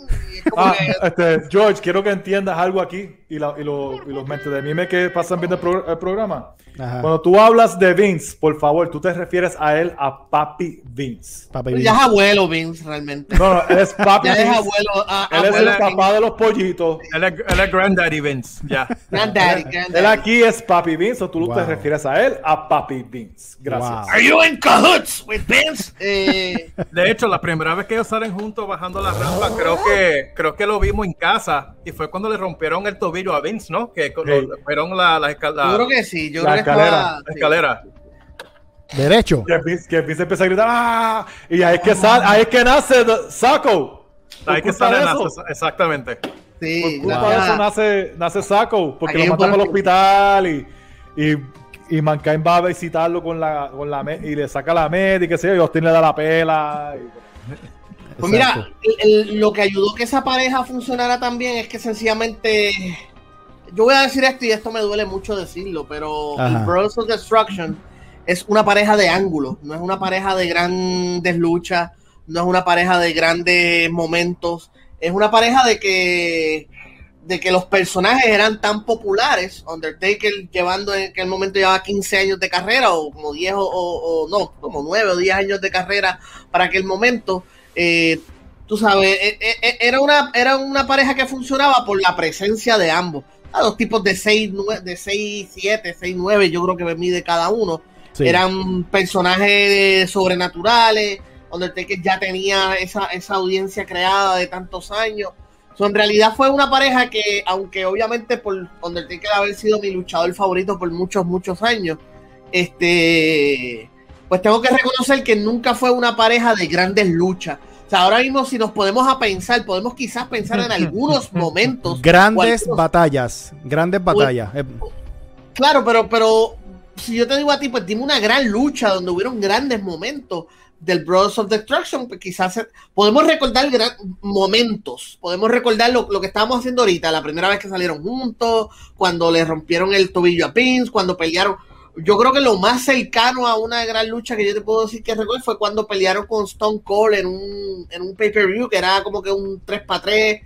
Ah, que- este, George, quiero que entiendas algo aquí y, la- y, lo- y los mentes de mime que pasan viendo el, pro- el programa. Ajá. Cuando tú hablas de Vince, por favor, tú te refieres a él, a Papi Vince. Papi ya es Vince. abuelo Vince, realmente. No, no, él es Papi Ya es Vince. abuelo. a- Él es abuelo el papá de los pollitos. Él es, él es Granddaddy Vince, ya. Granddaddy, Él granddaddy. aquí es Papi Vince, o tú te Wow. refieres a él, a Papi Vince. Gracias. Wow. Are you in cahoots with Vince? Eh, *laughs* De hecho, la primera vez que ellos salen juntos bajando la rampa, creo que creo que lo vimos en casa y fue cuando le rompieron el tobillo a Vince, ¿no? Que Sí. fueron la, la, escal- la- yo creo que sí. Yo La creo escalera, estaba- la sí. escalera. Derecho. Que Vince, que Vince empieza a gritar, ¡ah! Y ahí es que, sale, ahí es que nace Saco. Ahí que sale eso. Nazo, exactamente. Sí, Por culpa de eso nace, nace Saco, porque lo un al hospital y, y, y Mankind va a visitarlo con la, con la y le saca la med y qué sé yo, y Austin le da la pela. y- Pues mira, el- el- lo que ayudó que esa pareja funcionara también es que sencillamente. Yo voy a decir esto y esto me duele mucho decirlo, pero Ajá. el Brothers of Destruction es una pareja de ángulos, no es una pareja de grandes luchas, no es una pareja de grandes momentos, es una pareja de que de que los personajes eran tan populares, Undertaker llevando en aquel momento llevaba 15 años de carrera o como 10 o, no, como 9 o 10 años de carrera para aquel momento. Eh, tú sabes, eh, eh, eh, era una, era una pareja que funcionaba por la presencia de ambos. A dos tipos de 6, de 6, 7, 6, 9, yo creo que me mide cada uno. Sí. Eran personajes sobrenaturales. Undertaker ya tenía esa, esa audiencia creada de tantos años. So, en realidad fue una pareja que, aunque obviamente por Undertaker haber sido mi luchador favorito por muchos, muchos años, este, pues tengo que reconocer que nunca fue una pareja de grandes luchas. O sea, ahora mismo si nos podemos a pensar, podemos quizás pensar en algunos *laughs* momentos. Grandes batallas. Grandes batallas. Eh, Claro, pero, pero si yo te digo a ti, pues dime una gran lucha donde hubieron grandes momentos del Brothers of Destruction, pues quizás podemos recordar gran- momentos, podemos recordar lo, lo que estábamos haciendo ahorita, la primera vez que salieron juntos, cuando le rompieron el tobillo a Vince, cuando pelearon. Yo creo que lo más cercano a una gran lucha que yo te puedo decir que recuerdo fue cuando pelearon con Stone Cold en un, en un pay-per-view que era como que un 3 para 3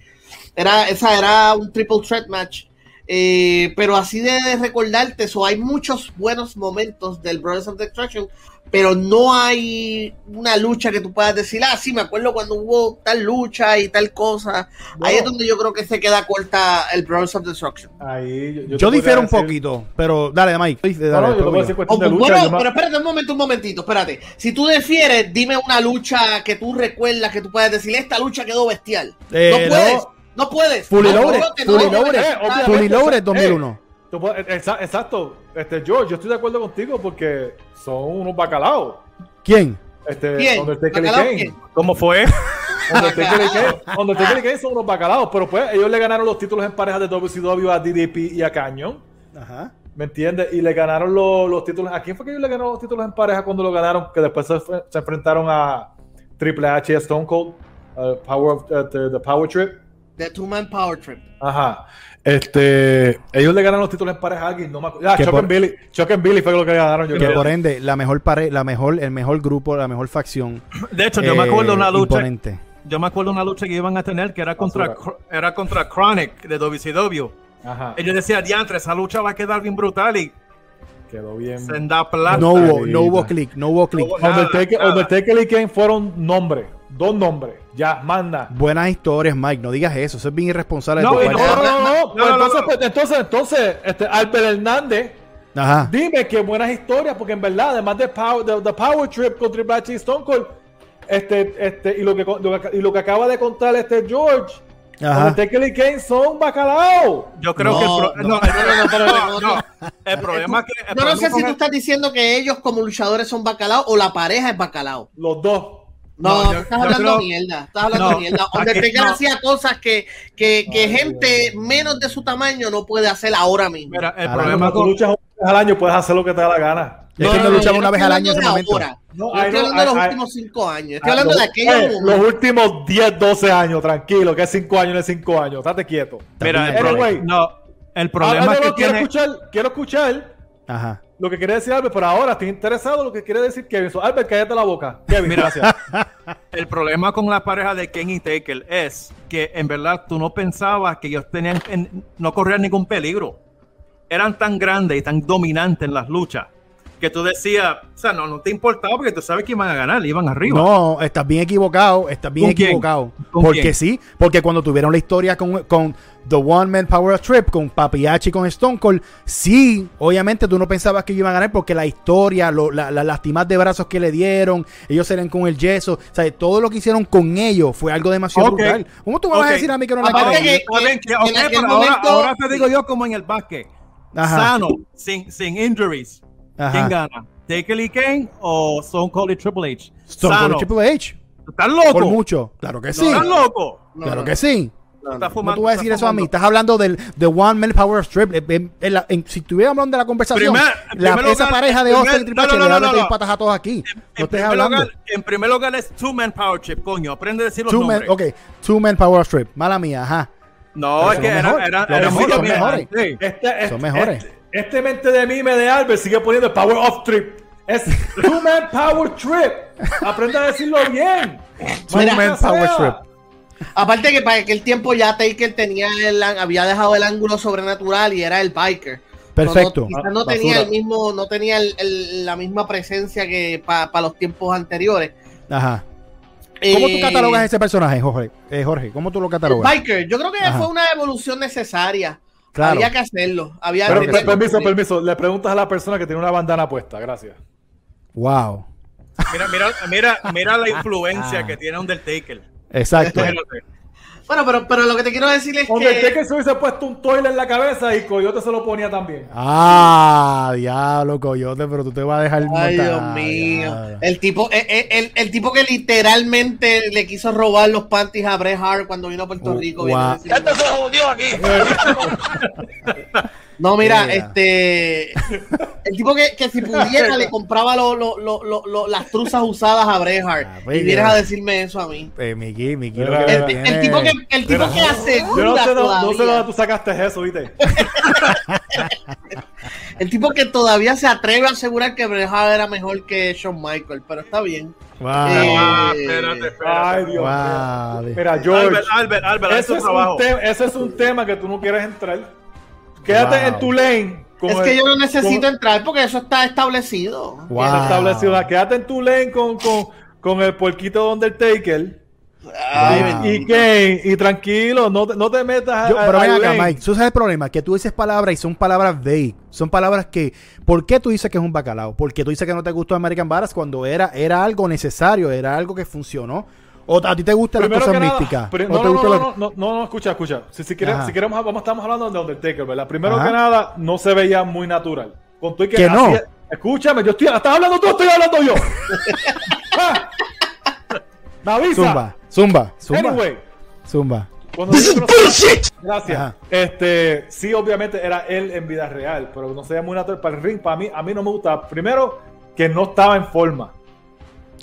era, esa era un triple threat match. Eh, pero así de recordarte, eso hay muchos buenos momentos del Brothers of Destruction, pero no hay una lucha que tú puedas decir, ah, sí, me acuerdo cuando hubo tal lucha y tal cosa. Ahí es donde yo creo que se queda corta el Brothers of Destruction. Ahí yo, yo difiero un decir- poquito, pero dale, Mike. Dale, No, no, yo Oh, cuestión de lucha. bueno, pero espérate un momento, un momentito, espérate. Si tú difieres, dime una lucha que tú recuerdas, que tú puedas decir, esta lucha quedó bestial. Eh, no puedes, no. puedes. Fully No, Loaded, no, que no, Fully no, Loaded, eh, obviamente. Fully Loaded eh, 2001. Exa- Exacto, este George, yo estoy de acuerdo contigo porque son unos bacalaos. ¿Quién? Este, ¿Quién? Undertaker y ¿Bacalao Kane. quién? ¿Cómo fue? *laughs* Undertaker y Kane. Undertaker y Kane son unos bacalaos, pero pues ellos le ganaron los títulos en parejas de WCW a DDP y a Cañón. Ajá. ¿Me entiendes? Y le ganaron los, los títulos. ¿A quién fue que ellos le ganaron los títulos en pareja cuando lo ganaron? Que después se, enfrentaron a Triple H y a Stone Cold. uh, Power of, uh, the, the Power Trip. The Two Man Power Trip. Ajá. Este, ellos le ganaron los títulos en pareja a alguien, no me acuerdo. Ah, Chuck por- and Billy. Chuck and Billy fue lo que ganaron. Yo Que creo. por ende, la mejor pare la mejor, el mejor grupo, la mejor facción. *clears throat* De hecho, yo me eh, acuerdo de una lucha. imponente. Yo me acuerdo de una lucha que iban a tener que era contra, era contra Chronic de WCW. Ajá. Ellos decían, diantre, esa lucha va a quedar bien brutal y Quedó bien. senda plata. No hubo, no hubo click, no hubo click. No hubo nada, Undertaker, nada. Undertaker y Kane fueron nombre. Dos nombres. Ya, manda. Buenas historias, Mike. No digas eso. Eso es bien irresponsable. No, no, no, no, no, pues no, no, entonces, no. pues, entonces, entonces, este, Albert Hernández, Ajá. dime qué buenas historias, porque en verdad, además de Power, de, de Power Trip con Triple H y Stone Cold, este, este, y lo que, lo que- y lo que acaba de contar este George, Ajá. Undertaker y Kane son bacalao. Yo creo No, que el, *laughs* no. El problema es que. el Yo no sé si tú el- estás diciendo que ellos como luchadores son bacalao o la pareja es bacalao. Los dos. No, No, yo- estás hablando creo- mierda. Estás hablando No, mierda. Undertaker no. hacía cosas que, que, que Ay, gente menos de su tamaño no puede hacer ahora mismo. Mira, el Ahora, problema Cuando tú con. luchas una vez al año, puedes hacer lo que te da la gana. Es que no luchaba yo una estoy vez al año en ese hablando de momento. ahora. No, estoy hablando de los últimos cinco años. Estoy Ah, hablando de los- aquellos eh. Los últimos 10, 12 años, tranquilo, que es 5 años, no es 5 años. Estate quieto. Mira, el, problema no, el Ah, problema no, es que no, quiero tiene. escuchar, quiero escuchar Ajá. Lo que quiere decir Albert, pero ahora estoy interesado en lo que quiere decir Kevin. So, Albert, cállate la boca. Kevin, Mira. gracias. *laughs* El problema con la pareja de Ken y Taker es que en verdad tú no pensabas que ellos tenían, en- no corrían ningún peligro. Eran tan grandes y tan dominantes en las luchas que tú decías, o sea, no, no te importaba porque tú sabes que iban a ganar, iban arriba. No, estás bien equivocado, estás bien equivocado. ¿Con Porque quién? sí, porque cuando tuvieron la historia con, con The One Man Power Trip, con Papiachi y con Stone Cold, sí, obviamente tú no pensabas que iban a ganar porque la historia, lo- la- las lastimas de brazos que le dieron, ellos eran con el yeso, o sea, todo lo que hicieron con ellos fue algo demasiado Ok. brutal. ¿Cómo tú me vas a decir a mí que no la ahora te digo yo como en el básquet. Ajá. Sano, sin, sin injuries. Ajá. ¿Quién gana? ¿Taker y Kane o Stone Cold y Triple H? Stone Cold y Triple H, ¿Estás loco? por mucho. Claro que sí, ¿Estás loco? No, claro no, que sí. no, no. ¿Cómo fumando, tú vas a decir eso a mí? fumando. Estás hablando del The One Man Power Strip. En- en- en la- en- si estuviéramos hablando de la conversación, Primer- la- primer esa lugar- pareja de primer- Austin y Triple no, H no, no, patas a todos aquí. En No estés primer, hablando. lugar, en primer lugar es Two Man Power Chip, coño. Aprende a decir los Two man, nombres. ok, Two Man Power Strip. Mala mía, ajá. No, Pero es son que era, mejores. era, Los era mejores, son mejores. Este, este, Son mejores. Este, este mente de mime de Albert sigue poniendo el Power Off Trip. Es Two Man Power Trip. Aprende a decirlo bien. Two Man Power sea. Trip. Aparte que para aquel tiempo ya Taker tenía el, había dejado el ángulo sobrenatural y era el biker. Perfecto. No, quizás Ah, no basura. tenía el mismo, no tenía el- el- la misma presencia que para los tiempos anteriores. Ajá. ¿Cómo tú Eh, catalogas ese personaje, Jorge? Eh, Jorge, ¿cómo tú lo el catalogas? biker? Yo creo que Ajá. fue una evolución necesaria. Claro. Había que hacerlo. Había Pero, que permiso, hacerlo. permiso. Le preguntas a la persona que tiene una bandana puesta. Gracias. Wow. Mira, mira, mira, mira la Ah. *laughs* influencia que tiene Undertaker. Exacto. Bueno, pero, pero lo que te quiero decir es que Undertaker se hubiese puesto un toilet en la cabeza y Coyote se lo ponía también. Ah, diablo, coyote, pero tú te vas a dejar Ay, montar. Dios mío. El tipo, el, el- el tipo que literalmente le quiso robar los panties a Bret Hart cuando vino a Puerto Oh, Rico. guau. viene a decir- *laughs* No, mira, este. El tipo que, que si pudiera le compraba lo- lo- lo- lo- lo- las truzas usadas a Bret Hart. Ah, pues, y vienes a decirme eso a mí. Eh, Miki, Miki, Mira, lo que El, el tipo que, el tipo que asegura Yo no sé, no, sé dónde tú sacaste eso, ¿viste? *laughs* el tipo que todavía se atreve a asegurar que Bret Hart era mejor que Shawn Michael, pero está bien. Wow. Eh, Ah, espérate, espérate. Ay, Dios Wow. mío. Mira, George. Albert, Albert, Albert, Ese es, trabajo. ese es un tema que tú no quieres entrar. Quédate Wow. en tu lane. con Es el- que yo no necesito con- entrar porque eso está establecido. Wow. está establecido. Quédate en tu lane con, con, con el porquito de Undertaker. Ay, Wow. Y Kane. Y tranquilo, no te, no te metas Yo- a- pero ven acá. Mike. Tú sabes el problema, que tú dices palabras y son palabras vague. Son palabras que. ¿Por qué tú dices que es un bacalao? ¿Por qué tú dices que no te gustó American Badass cuando era, era algo necesario, era algo que funcionó? ¿O a ti te gustan las Primero cosas que nada, místicas? pri- ¿O no, no, no, no, no, no, escucha, escucha. Si, si, queremos, Ajá. si queremos, vamos, estamos hablando de Undertaker, ¿verdad? Primero Ajá. que nada, no se veía muy natural. Con tu y Que no. hacía- Escúchame, yo estoy, ¿estás hablando tú estoy hablando yo? *laughs* Ah. Me avisa. Zumba, zumba, zumba. Anyway, Zumba. cuando yo conocí- *laughs* Gracias. Ajá. Este, sí, obviamente era él en vida real, pero no se veía muy natural para el ring. Para mí, a mí no me gustaba. Primero, que no estaba en forma.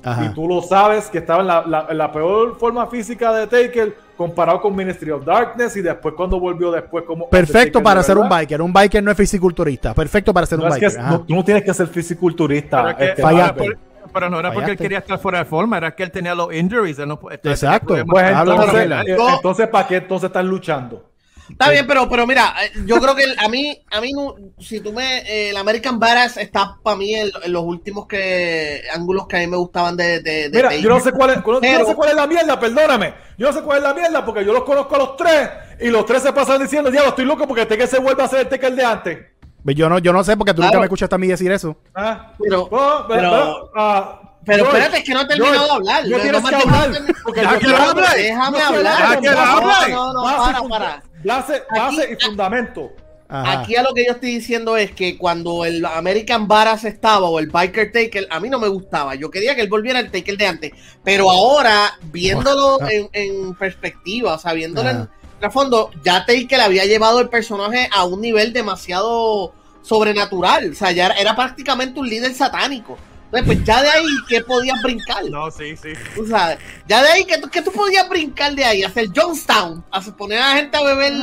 Ajá. Y tú lo sabes que estaba en la, la- en la peor forma física de Taker comparado con Ministry of Darkness y después cuando volvió después como Perfecto para ser un biker. Un biker no es fisiculturista. Perfecto para ser No un biker. es- no, tú no tienes que ser fisiculturista. Pero, que- este, fallaste. pero- pero no era porque él quería estar fuera de forma, era que él tenía los injuries. él no- Exacto. Pues entonces, eh, entonces ¿para qué entonces estás luchando? Está bien, pero, pero mira, eh, yo creo que el- a mí, a mí no, si tú me, eh, el American Badass está para mí en, en los últimos que ángulos que a mí me gustaban de, de, de Mira, yo no sé cuál es, yo no Pero- sé cuál es la mierda, perdóname. Yo no sé cuál es la mierda porque yo los conozco a los tres y los tres se pasan diciendo, diablo, estoy loco porque que se vuelve a hacer el Taker de antes. Yo no, yo no sé porque tú nunca me escuchaste a mí decir eso. Ah, Pero- oh, pero- pero, ah, Pero George, espérate, es que no he terminado George, de hablar. No No tienes me que hablar. Porque Ya que hablar. Déjame hablar. Ya que hable. No, no, para, para. Base, base Aquí- y fundamento. Ajá. Aquí a lo que yo estoy diciendo es que cuando el American Badass estaba o el Biker Taker, a mí no me gustaba. Yo quería que él volviera al Taker de antes. Pero ahora, viéndolo en, en perspectiva, o sea, viéndolo en trasfondo, ya Taker había llevado el personaje a un nivel demasiado sobrenatural. O sea, ya era, era prácticamente un líder satánico. Entonces, pues ya de ahí, ¿qué podías brincar? No, sí, sí. Tú sabes, ya de ahí, que tú, qué tú podías brincar de ahí? Hacer Johnstown, hacer, poner a la gente a beber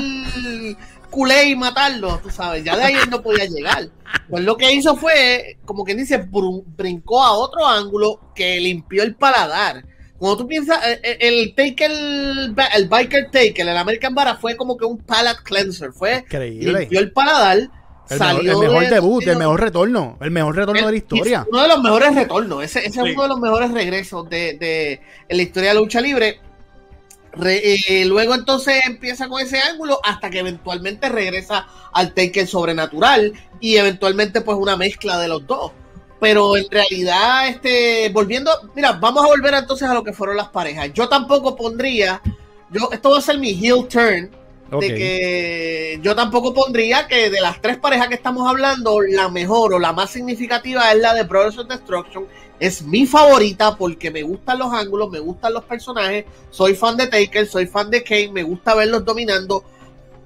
culé y matarlo, tú sabes, ya de ahí él no podía llegar. Pues lo que hizo fue, como quien dice, bru- brincó a otro ángulo que limpió el paladar. Cuando tú piensas, eh, eh, el Taker, el, ba- el Biker Taker, el American Bara fue como que un palate cleanser, fue Increíble. limpió el paladar, El mejor, salió el mejor de- debut, de- el mejor retorno. El mejor retorno de la historia. Uno de los mejores retornos. Ese, ese Sí. es uno de los mejores regresos de, de- en la historia de la lucha libre. Re- eh, luego entonces empieza con ese ángulo hasta que eventualmente regresa al Taker sobrenatural y eventualmente pues una mezcla de los dos. Pero en realidad, este, volviendo, mira, vamos a volver entonces a lo que fueron las parejas. Yo tampoco pondría, yo, esto va a ser mi heel turn, De que yo tampoco pondría que de las tres parejas que estamos hablando, la mejor o la más significativa es la de Brothers of Destruction. Es mi favorita porque me gustan los ángulos, me gustan los personajes, soy fan de Taker, soy fan de Kane, me gusta verlos dominando,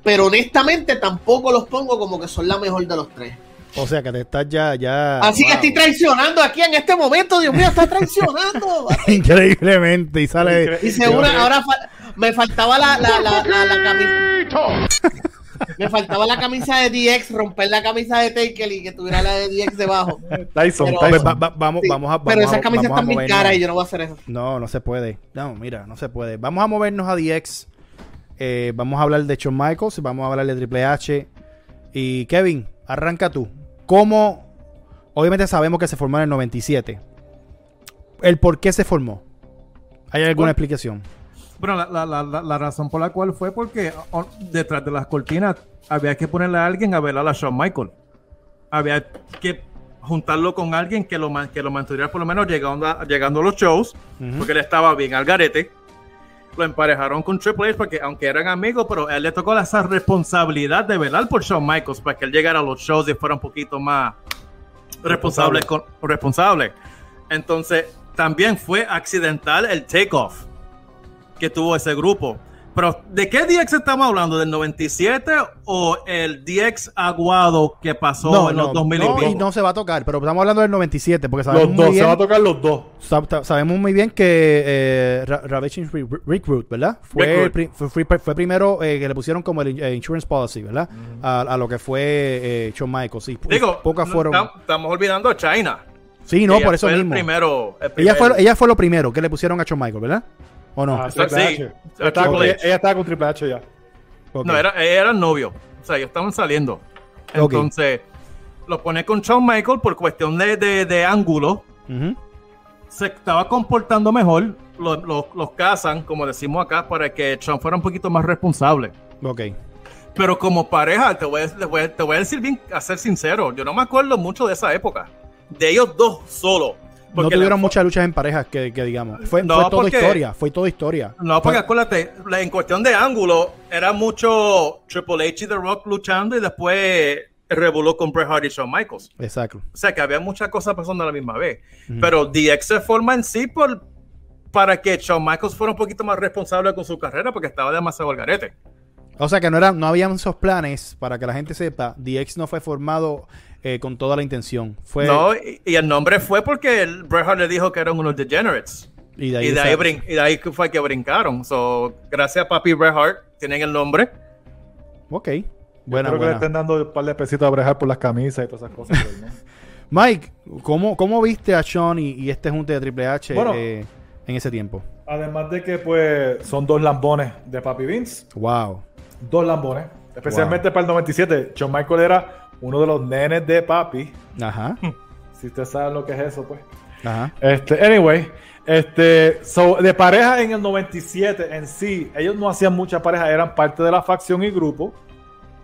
pero honestamente tampoco los pongo como que son la mejor de los tres. O sea que te estás ya, ya. Así que estoy traicionando aquí en este momento, Dios mío, está traicionando. *laughs* Increíblemente. Y sale. Y seguro, ahora fa- me faltaba la, la, la, la, la camisa. Me faltaba la camisa de DX, romper la camisa de Taker y que tuviera la de DX debajo. Tyson, Pero- Pues Tyson. va- va- vamos, Sí, vamos a. Vamos pero esas camisas están bien movernos. caras y yo no voy a hacer eso. No, no se puede. No, mira, no se puede. Vamos a movernos a DX. Eh, vamos a hablar de Shawn Michaels, vamos a hablar de Triple H. Y Kevin, arranca tú. ¿Cómo? Obviamente sabemos que se formó en el 97. ¿El por qué se formó? ¿Hay alguna Bueno. explicación? Bueno, la, la- la- la- razón por la cual fue porque o- detrás de las cortinas había que ponerle a alguien a velar a Shawn Michael. Había que juntarlo con alguien que lo, que lo mantuviera por lo menos llegando a, llegando a los shows, porque él estaba bien al garete. Lo emparejaron con Triple H porque aunque eran amigos, pero él le tocó esa responsabilidad de velar por Shawn Michaels para que él llegara a los shows y fuera un poquito más responsable. Con, responsable. Entonces, también fue accidental el takeoff que tuvo ese grupo. Pero, ¿de qué DX estamos hablando? ¿Del 97 o el DX aguado que pasó en los 2000 y no, pico? y no se va a tocar, pero estamos hablando del 97, porque sabemos Los muy dos, se bien, va a tocar los dos. sab- sabemos muy bien que eh, Ra- Ravishing Re- Re- Recruit, ¿verdad? Fue, pri- fue, fue- fue primero eh, que le pusieron como el eh, insurance policy, ¿verdad? a, a lo que fue eh, Shawn Michaels. Y, y Digo, pocas no, fueron. tam- estamos olvidando a China. Sí, no, Ella por eso fue el mismo. primero, el Ella fue, ella fue lo primero que le pusieron a Shawn Michaels, ¿verdad? ¿O no? Ah, Sí, Triple H. sí. Ella estaba con- Triple H. ella estaba con Triple H ya. Ok. No, era, era el novio. O sea, ellos estaban saliendo. Entonces, lo pone con Shawn Michael por cuestión de, de, de ángulo. Se estaba comportando mejor. Los, los, los casan, como decimos acá, para que Shawn fuera un poquito más responsable. Ok. Pero como pareja, te voy, a, te voy te voy a decir bien, a ser sincero, yo no me acuerdo mucho de esa época. De ellos dos solo. No tuvieron la- muchas luchas en parejas que, que digamos. Fue, No, fue porque- historia. Fue toda historia. No, porque Fue- acuérdate, en cuestión de ángulo, era mucho Triple H y The Rock luchando y después revoló con Bret Hart y Shawn Michaels. Exacto. O sea que había muchas cosas pasando a la misma vez. Pero DX se forma en sí por, para que Shawn Michaels fuera un poquito más responsable con su carrera porque estaba demasiado al garete. O sea que no, era, no habían esos planes, para que la gente sepa, DX no fue formado eh, con toda la intención. Fue, No, y, y el nombre fue porque el Bret Hart le dijo que eran unos degenerates. y de ahí, Y de ahí, esa- brin- y de ahí fue que brincaron. So, gracias a Papi Bret Hart, tienen el nombre. Ok. Buena, Creo que le estén dando un par de pesitos a brejar por las camisas y todas esas cosas. pero no. *laughs* Mike, ¿cómo, ¿cómo viste a Sean y, y este junte de Triple H Bueno. eh, en ese tiempo? Además de que pues son dos lambones de Papi Vince. Wow. dos lambones. Especialmente para el 97. Shawn Michael era uno de los nenes de papi. Ajá. Si ustedes saben lo que es eso, pues. Ajá. Este, anyway, este, so, de pareja en el 97 en sí, ellos no hacían mucha pareja, eran parte de la facción y grupo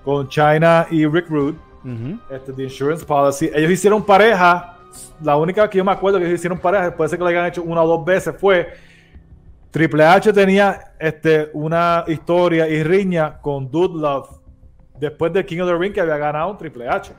con China y Rick Rude, este, The Insurance Policy. Ellos hicieron pareja, la única que yo me acuerdo que ellos hicieron pareja, puede ser que lo hayan hecho una o dos veces, fue Triple H tenía este, una historia y riña con Dude Love después de King of the Ring que había ganado Triple H.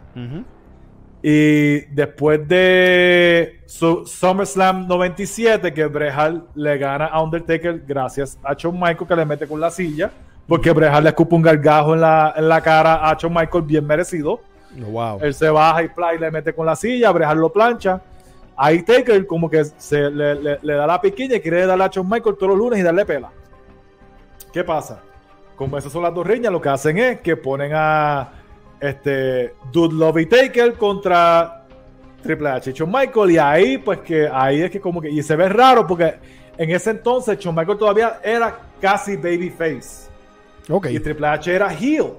Y después de su SummerSlam 97, que Brejal le gana a Undertaker gracias a Shawn Michael que le mete con la silla, porque Brejal le escupa un gargajo en la, en la cara a Shawn Michael bien merecido. Wow. Él se baja y play, le mete con la silla, Brejal lo plancha. Ahí Taker como que se le, le- le da la piquilla y quiere darle a Shawn Michael todos los lunes y darle pela. ¿Qué pasa? Como esas son las dos riñas, lo que hacen es que ponen a este Dude Love y Taker contra Triple H y Shawn Michael y ahí pues que ahí es que como que y se ve raro porque en ese entonces Shawn Michael todavía era casi babyface Ok. y Triple H era heel.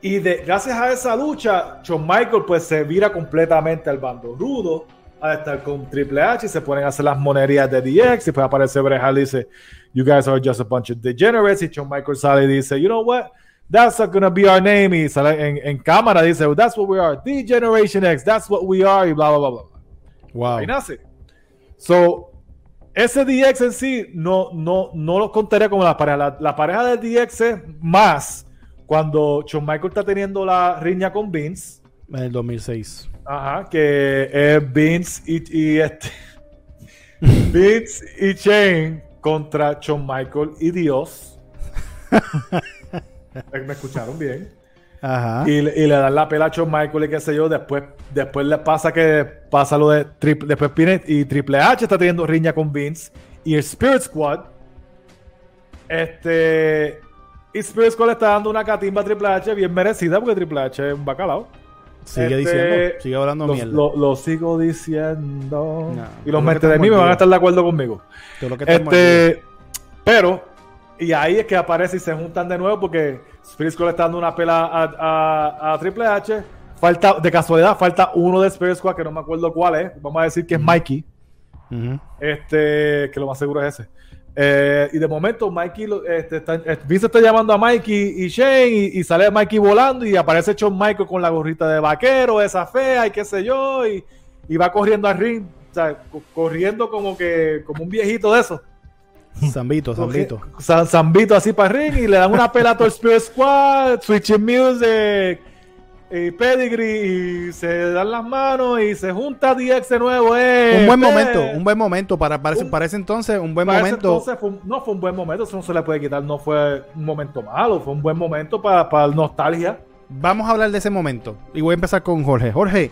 Y de, gracias a esa lucha, Shawn Michael pues se vira completamente al bando rudo a estar con Triple H y se ponen a hacer las monerías de DX y pues aparece Bret Hart y dice, you guys are just a bunch of degenerates y Shawn Michael sale y dice, you know what, that's not gonna be our name y sale en, en cámara dice, well, that's what we are, The Generation X, that's what we are y bla bla bla bla. Wow. Ahí nace. So, ese DX en sí no, no, no lo contaría como la pareja. La, la pareja del DX es más cuando Shawn Michael está teniendo la riña con Vince. En el 2006. Ajá, que es Vince y, y este. *laughs* Vince y Shane contra Shawn Michael y Dios. *laughs* Me escucharon bien. Ajá. Y, le- y le dan la pela a Shawn Michael y qué sé yo. Después, después le pasa que pasa lo de triple, después viene y Triple H está teniendo riña con Vince y el Spirit Squad. Este. Y Spirit Squad le está dando una catimba a Triple H bien merecida porque Triple H es un bacalao. Sigue Este, diciendo. Sigue hablando Lo, mierda. lo- lo sigo diciendo. Y los mentes de mí me van a estar de acuerdo conmigo. Mordido. Este, pero, y ahí es que aparece y se juntan de nuevo porque Spirit Squad le está dando una pela a, a- a Triple H. Falta, de casualidad, falta uno de Spirit Squad que no me acuerdo cuál es. Vamos a decir que es Mikey. Este, que lo más seguro es ese. Eh, y de momento, Mikey, este, está, eh, Vince está llamando a Mikey y Shane y, y sale Mikey volando y aparece Shawn Michael con la gorrita de vaquero, esa fea y qué sé yo, y, y va corriendo al ring, o sea, co- corriendo como que, como un viejito de eso. Zambito, Zambito. Zambito así para el ring y le dan una pela a todo el Spirit Squad, Switching Music y Pedigree y se dan las manos y se junta DX de nuevo. eh, Un buen eh. momento, un buen momento. Para, para, ese, Un- para ese entonces, un buen Para ese momento. entonces fue un- no fue un buen momento, eso no se le puede quitar, no fue un momento malo, fue un buen momento para, para nostalgia. Vamos a hablar de ese momento. Y voy a empezar con Jorge. Jorge,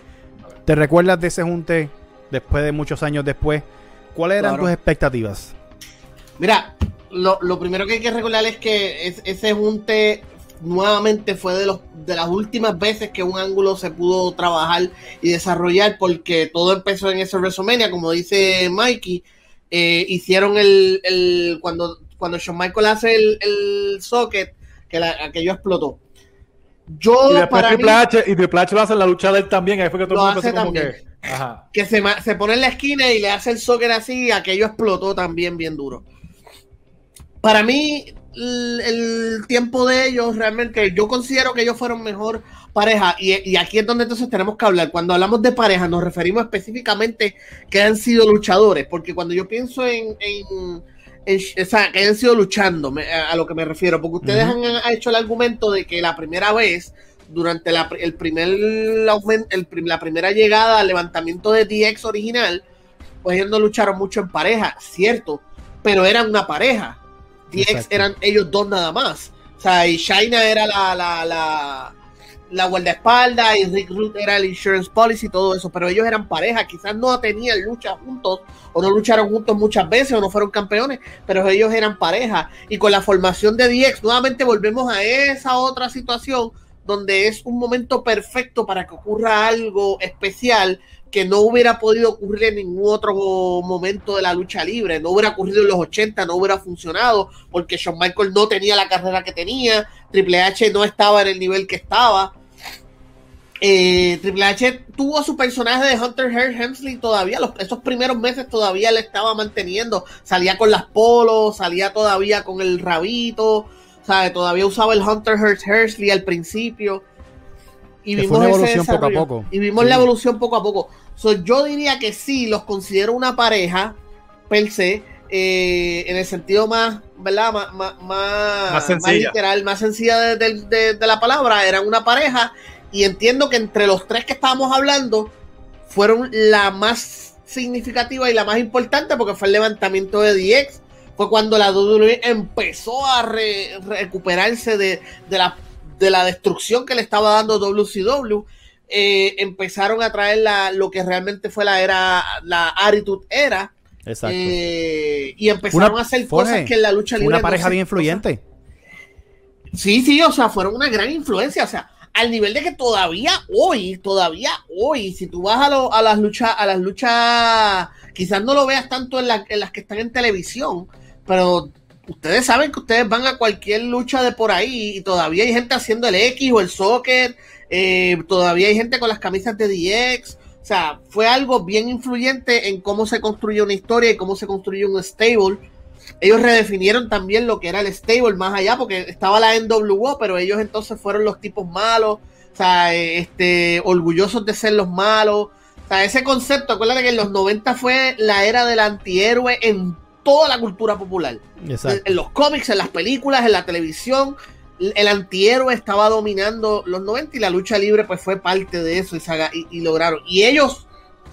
¿te recuerdas de ese junte después de muchos años después? ¿Cuáles eran Claro. tus expectativas? Mira, lo, lo primero que hay que recordar es que es- ese junte nuevamente fue de, los, de las últimas veces que un ángulo se pudo trabajar y desarrollar porque todo empezó en ese WrestleMania, como dice Mikey, eh, hicieron el, el cuando, cuando Shawn Michael hace el, el socket, que la- aquello explotó. Yo Y después para Triple H, y Triple H lo hace en la lucha de él también, ahí fue que todo Lo el mundo hace como que. Ajá. que se, se pone en la esquina y le hace el soccer así, aquello explotó también bien duro. Para mí, el, el tiempo de ellos realmente, yo considero que ellos fueron mejor pareja. Y, y aquí es donde entonces tenemos que hablar. Cuando hablamos de pareja, nos referimos específicamente que han sido luchadores, porque cuando yo pienso en. en- en- o sea, que hayan sido luchando, me- a, a lo que me refiero, porque ustedes han, han hecho el argumento de que la primera vez, durante la, el primer aumen- el la primera llegada al levantamiento de DX original, pues ellos no lucharon mucho en pareja, cierto, pero eran una pareja. DX eran ellos dos nada más. O sea, y Shaina era la, la, la, la guardaespaldas y Rick Root era el insurance policy y todo eso, pero ellos eran pareja, quizás no tenían lucha juntos o no lucharon juntos muchas veces o no fueron campeones, pero ellos eran pareja. Y con la formación de DX, nuevamente volvemos a esa otra situación donde es un momento perfecto para que ocurra algo especial, que no hubiera podido ocurrir en ningún otro momento de la lucha libre, no hubiera ocurrido en los 80, no hubiera funcionado, porque Shawn Michaels no tenía la carrera que tenía, Triple H no estaba en el nivel que estaba. Eh, Triple H tuvo su personaje de Hunter Hearst Hemsley todavía, los, esos primeros meses todavía le estaba manteniendo, salía con las polos, salía todavía con el rabito, ¿sabe? todavía usaba el Hunter Hearst Hemsley al principio. Y Que vimos fue una evolución poco a poco. Y vimos Sí. la evolución poco a poco. So, yo diría que sí, los considero una pareja, per se, eh, en el sentido más, ¿verdad? Más, más, más, Más sencilla. literal, más sencilla de, de- de- de la palabra. Eran una pareja. Y entiendo que entre los tres que estábamos hablando, fueron la más significativa y la más importante porque fue el levantamiento de DX. Fue cuando la WWE empezó a re- recuperarse de, de la, de la destrucción que le estaba dando WCW. Eh, empezaron a traer la, lo que realmente fue la era, la Attitude Era. Exacto. eh, y empezaron Una- a hacer cosas que en la lucha libre. una pareja bien influyente. Sí, sí, o sea, fueron una gran influencia, o sea, al nivel de que todavía hoy, todavía hoy, si tú vas a, lo- a las luchas, a las luchas, quizás no lo veas tanto en, la- en las que están en televisión, pero ustedes saben que ustedes van a cualquier lucha de por ahí y todavía hay gente haciendo el X o el soccer, eh, todavía hay gente con las camisas de DX, o sea, fue algo bien influyente en cómo se construye una historia y cómo se construye un stable ellos redefinieron también lo que era el stable más allá, porque estaba la NWO, pero ellos entonces fueron los tipos malos, o sea, eh, este, orgullosos de ser los malos. O sea, ese concepto, acuérdate que en los 90 fue la era del antihéroe en toda la cultura popular. Exacto. En los cómics, en las películas, en la televisión, el antihéroe estaba dominando los 90 y la lucha libre pues fue parte de eso y, y- y lograron. Y ellos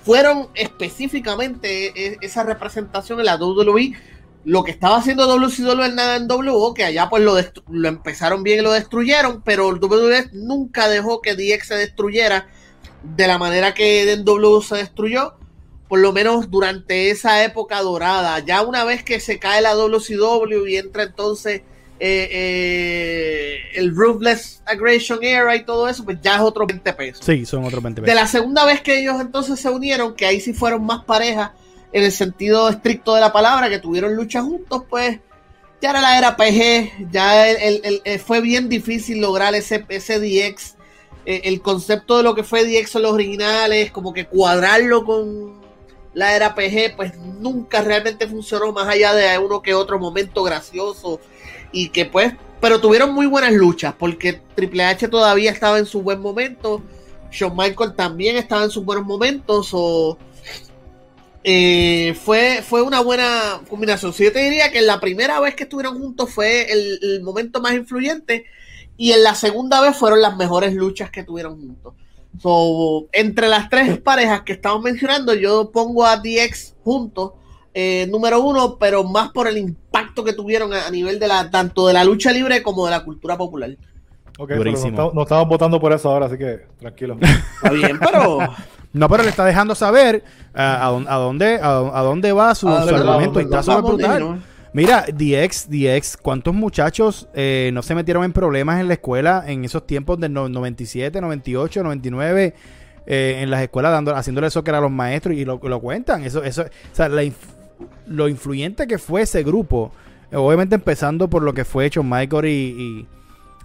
fueron específicamente e- esa representación en la WWE. Lo que estaba haciendo WCW en la NWO, que allá pues lo, lo empezaron bien y lo destruyeron, pero el WWE nunca dejó que DX se destruyera de la manera que NWO se destruyó, por lo menos durante esa época dorada. Ya una vez que se cae la WCW y entra entonces eh, eh, el Ruthless Aggression Era y todo eso, pues ya es otro 20 pesos. Sí, son otros 20 De pesos. la segunda vez que ellos entonces se unieron, que ahí sí fueron más parejas en el sentido estricto de la palabra, que tuvieron lucha juntos, pues ya era la era PG, ya el- el- el- eh, fue bien difícil lograr ese, ese DX, eh, el concepto de lo que fue DX en los originales, como que cuadrarlo con la era PG, pues nunca realmente funcionó más allá de uno que otro momento gracioso y que pues, pero tuvieron muy buenas luchas porque Triple H todavía estaba en su buen momento, Shawn Michael también estaba en sus buenos momentos o eh, fue, fue una buena combinación. Sí, yo te diría que la primera vez que estuvieron juntos fue el momento más influyente y en la segunda vez fueron las mejores luchas que tuvieron juntos. So, entre las tres parejas que estamos mencionando, yo pongo a DX juntos, eh, número uno, pero más por el impacto que tuvieron a, a nivel de la tanto de la lucha libre como de la cultura popular. Ok, pero no, no estamos votando por eso ahora, así que tranquilo. *laughs* Está bien, pero No, pero le está dejando saber ah, a, dónde, a dónde a, a dónde va su, Ah, su argumento y está súper brutal. Mira, DX, DX, ¿cuántos muchachos eh, no se metieron en problemas en la escuela en esos tiempos del no- 97, 98, 99? eh, en las escuelas dando, haciéndole soccer a los maestros y lo, cuentan. Eso, eso, o sea, la lo influyente que fue ese grupo, obviamente empezando por lo que fue hecho Michael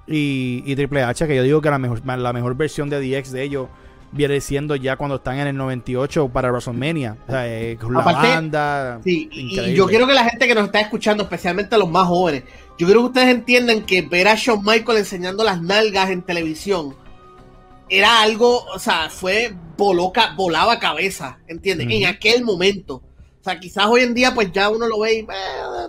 y- y Triple H, que yo digo que la mejor, la mejor versión de DX de ellos viene siendo ya cuando están en el 98 para WrestleMania. O sea, eh, con la banda. Sí, y- yo quiero que la gente que nos está escuchando, especialmente los más jóvenes, yo quiero que ustedes entiendan que ver a Shawn Michael enseñando las nalgas en televisión era algo, o sea, fue voló ca- volaba cabeza, ¿entiendes? En aquel momento. O sea, quizás hoy en día pues ya uno lo ve y, eh,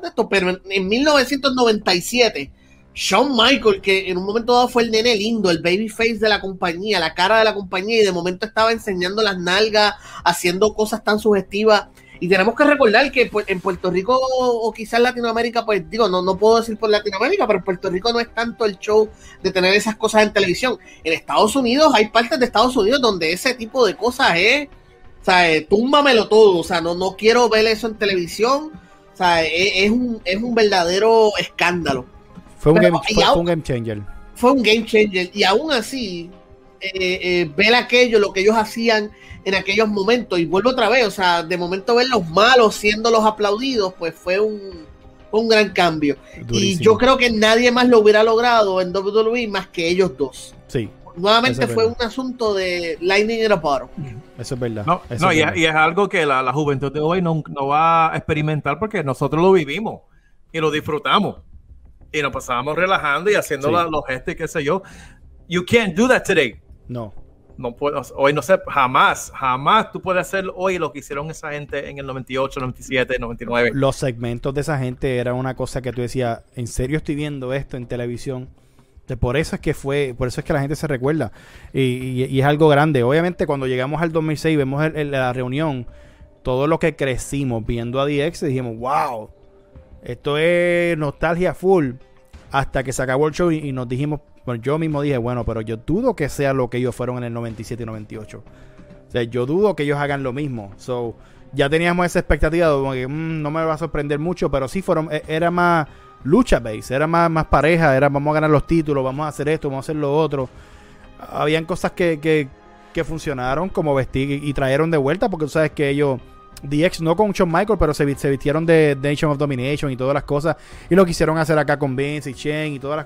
de esto, pero en, en 1997 Shawn Michael, que en un momento dado fue el nene lindo, el babyface de la compañía, la cara de la compañía, y de momento estaba enseñando las nalgas, haciendo cosas tan sugestivas. Y tenemos que recordar que pues, en Puerto Rico o quizás Latinoamérica, pues digo, no, no puedo decir por Latinoamérica, pero en Puerto Rico no es tanto el show de tener esas cosas en televisión. En Estados Unidos hay partes de Estados Unidos donde ese tipo de cosas es, o sea, eh, túmbamelo todo, o sea, no, no quiero ver eso en televisión, o sea, es, es un, es un verdadero escándalo Fue un, game, y fue, aún- fue un game changer. fue un game changer y aún así eh, eh, ver aquello, lo que ellos hacían en aquellos momentos. Y vuelvo otra vez, o sea, de momento ver los malos siendo los aplaudidos, pues fue un, fue un gran cambio. Y yo creo que nadie más lo hubiera logrado en WWE más que ellos dos. Sí, Nuevamente fue verdad. un asunto de lightning in a bottle. eso es verdad. No, Eso no, es y, verdad. es, y es algo que la, la juventud de hoy no, no va a experimentar porque nosotros lo vivimos y lo disfrutamos. Y nos pasábamos relajando y haciendo Sí. la- los gestos y qué sé yo. You can't do that today. No, No puedo, hoy no sé, jamás, jamás tú puedes hacer hoy lo que hicieron esa gente en el 98, 97, 99. los segmentos de esa gente era una cosa que tú decías, ¿en serio estoy viendo esto en televisión? Por eso es que fue, por eso es que la gente se recuerda. Y, y- y es algo grande. Obviamente, cuando llegamos al 2006, vemos el- el- la reunión, todo lo que crecimos viendo a DX, dijimos, wow, esto es nostalgia full. Hasta que se acabó el show y, nos dijimos, bueno, yo mismo dije, bueno, pero yo dudo que sea lo que ellos fueron en el 97 y 98. O sea, yo dudo que ellos hagan lo mismo. So, ya teníamos esa expectativa de como que "Mm, no me va a sorprender mucho, pero sí fueron, e- era más lucha base, era más, más pareja, era vamos a ganar los títulos, vamos a hacer esto, vamos a hacer lo otro. Habían cosas que, que, que funcionaron como vestir y trajeron de vuelta, porque tú sabes que ellos, DX no con Shawn Michael, pero se, vi- se vistieron de Nation of Domination y todas las cosas, y lo quisieron hacer acá con Vince y Chen y todas las...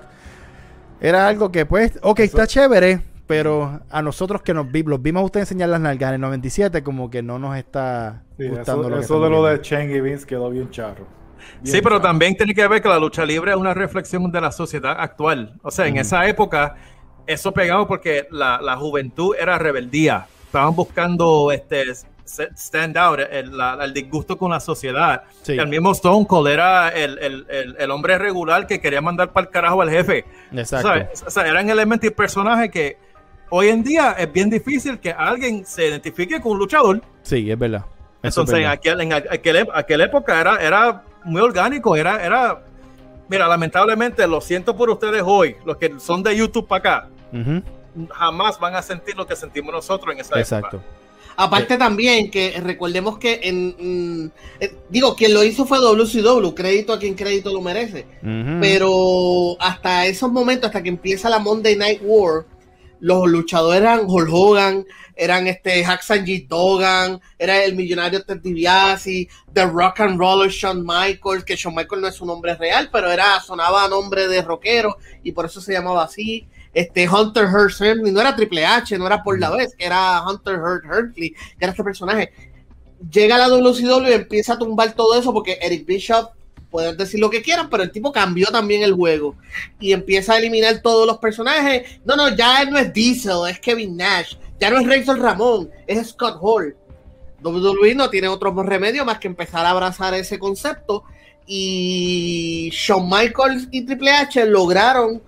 Era algo que pues, ok, está chévere, pero a nosotros que nos vi, los vimos a ustedes enseñar las nalgas en el 97, como que no nos está Sí, gustando eso, lo que eso de lo de. Cheng y Vince quedó bien charro. Bien Sí, pero también tiene que ver que la lucha libre es una reflexión de la sociedad actual. O sea, en esa época, eso pegaba porque la, la juventud era rebeldía. Estaban buscando este stand out, el, la- el disgusto con la sociedad. Sí. El mismo Stone Cold era el, el- el- el hombre regular que quería mandar para el carajo al jefe. Exacto. ¿Sabes? O sea, eran elementos y personajes que hoy en día es bien difícil que alguien se identifique con un luchador. Sí, es verdad. Es Entonces, en, verdad. aquel, en aquel- aquella época era, era muy orgánico, era, era, mira, lamentablemente, lo siento por ustedes hoy, los que son de YouTube para acá, jamás van a sentir lo que sentimos nosotros en esa Exacto. época. Aparte también que recordemos que en mm, eh, digo quien lo hizo fue WCW, crédito a quien crédito lo merece. Pero hasta esos momentos, hasta que empieza la Monday Night War, los luchadores eran Hulk Hogan, eran este Hacksaw Dogan, era el millonario Ted DiBiase, The Rock and Roller Shawn Michaels, que Shawn Michaels no es su nombre real, pero era sonaba a nombre de rockero y por eso se llamaba así. Este Hunter Hearst Helmsley, no era Triple H, no era por la vez, era Hunter Hearst Helmsley, que era este personaje. Llega a la WCW y empieza a tumbar todo eso porque Eric Bishop pueden decir lo que quieran, pero el tipo cambió también el juego y empieza a eliminar todos los personajes. No, no, ya él no es Diesel, es Kevin Nash, ya no es Razor Ramón, es Scott Hall. WWE no tiene otro remedio más que empezar a abrazar ese concepto y Shawn Michaels y Triple H lograron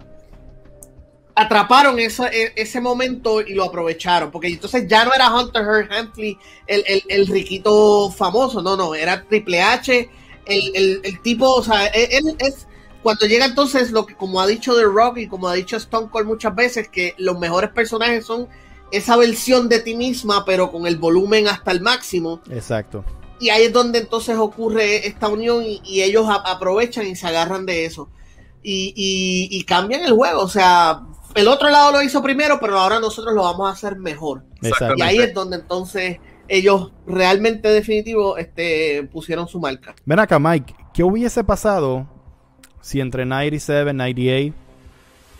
atraparon ese, e- ese momento y lo aprovecharon, porque entonces ya no era Hunter Hearst Helmsley el, el, el riquito famoso, no, no, era Triple H, el, el, el tipo, o sea, él, él es cuando llega entonces lo que como ha dicho The Rock y como ha dicho Stone Cold muchas veces, que los mejores personajes son esa versión de ti misma, pero con el volumen hasta el máximo. Exacto. Y ahí es donde entonces ocurre esta unión y, y ellos a- aprovechan y se agarran de eso. Y, y- y cambian el juego. O sea, el otro lado lo hizo primero, pero ahora nosotros lo vamos a hacer mejor. Y ahí es donde entonces ellos realmente definitivo este, pusieron su marca. Ven acá, Mike. ¿Qué hubiese pasado si entre 97 y 98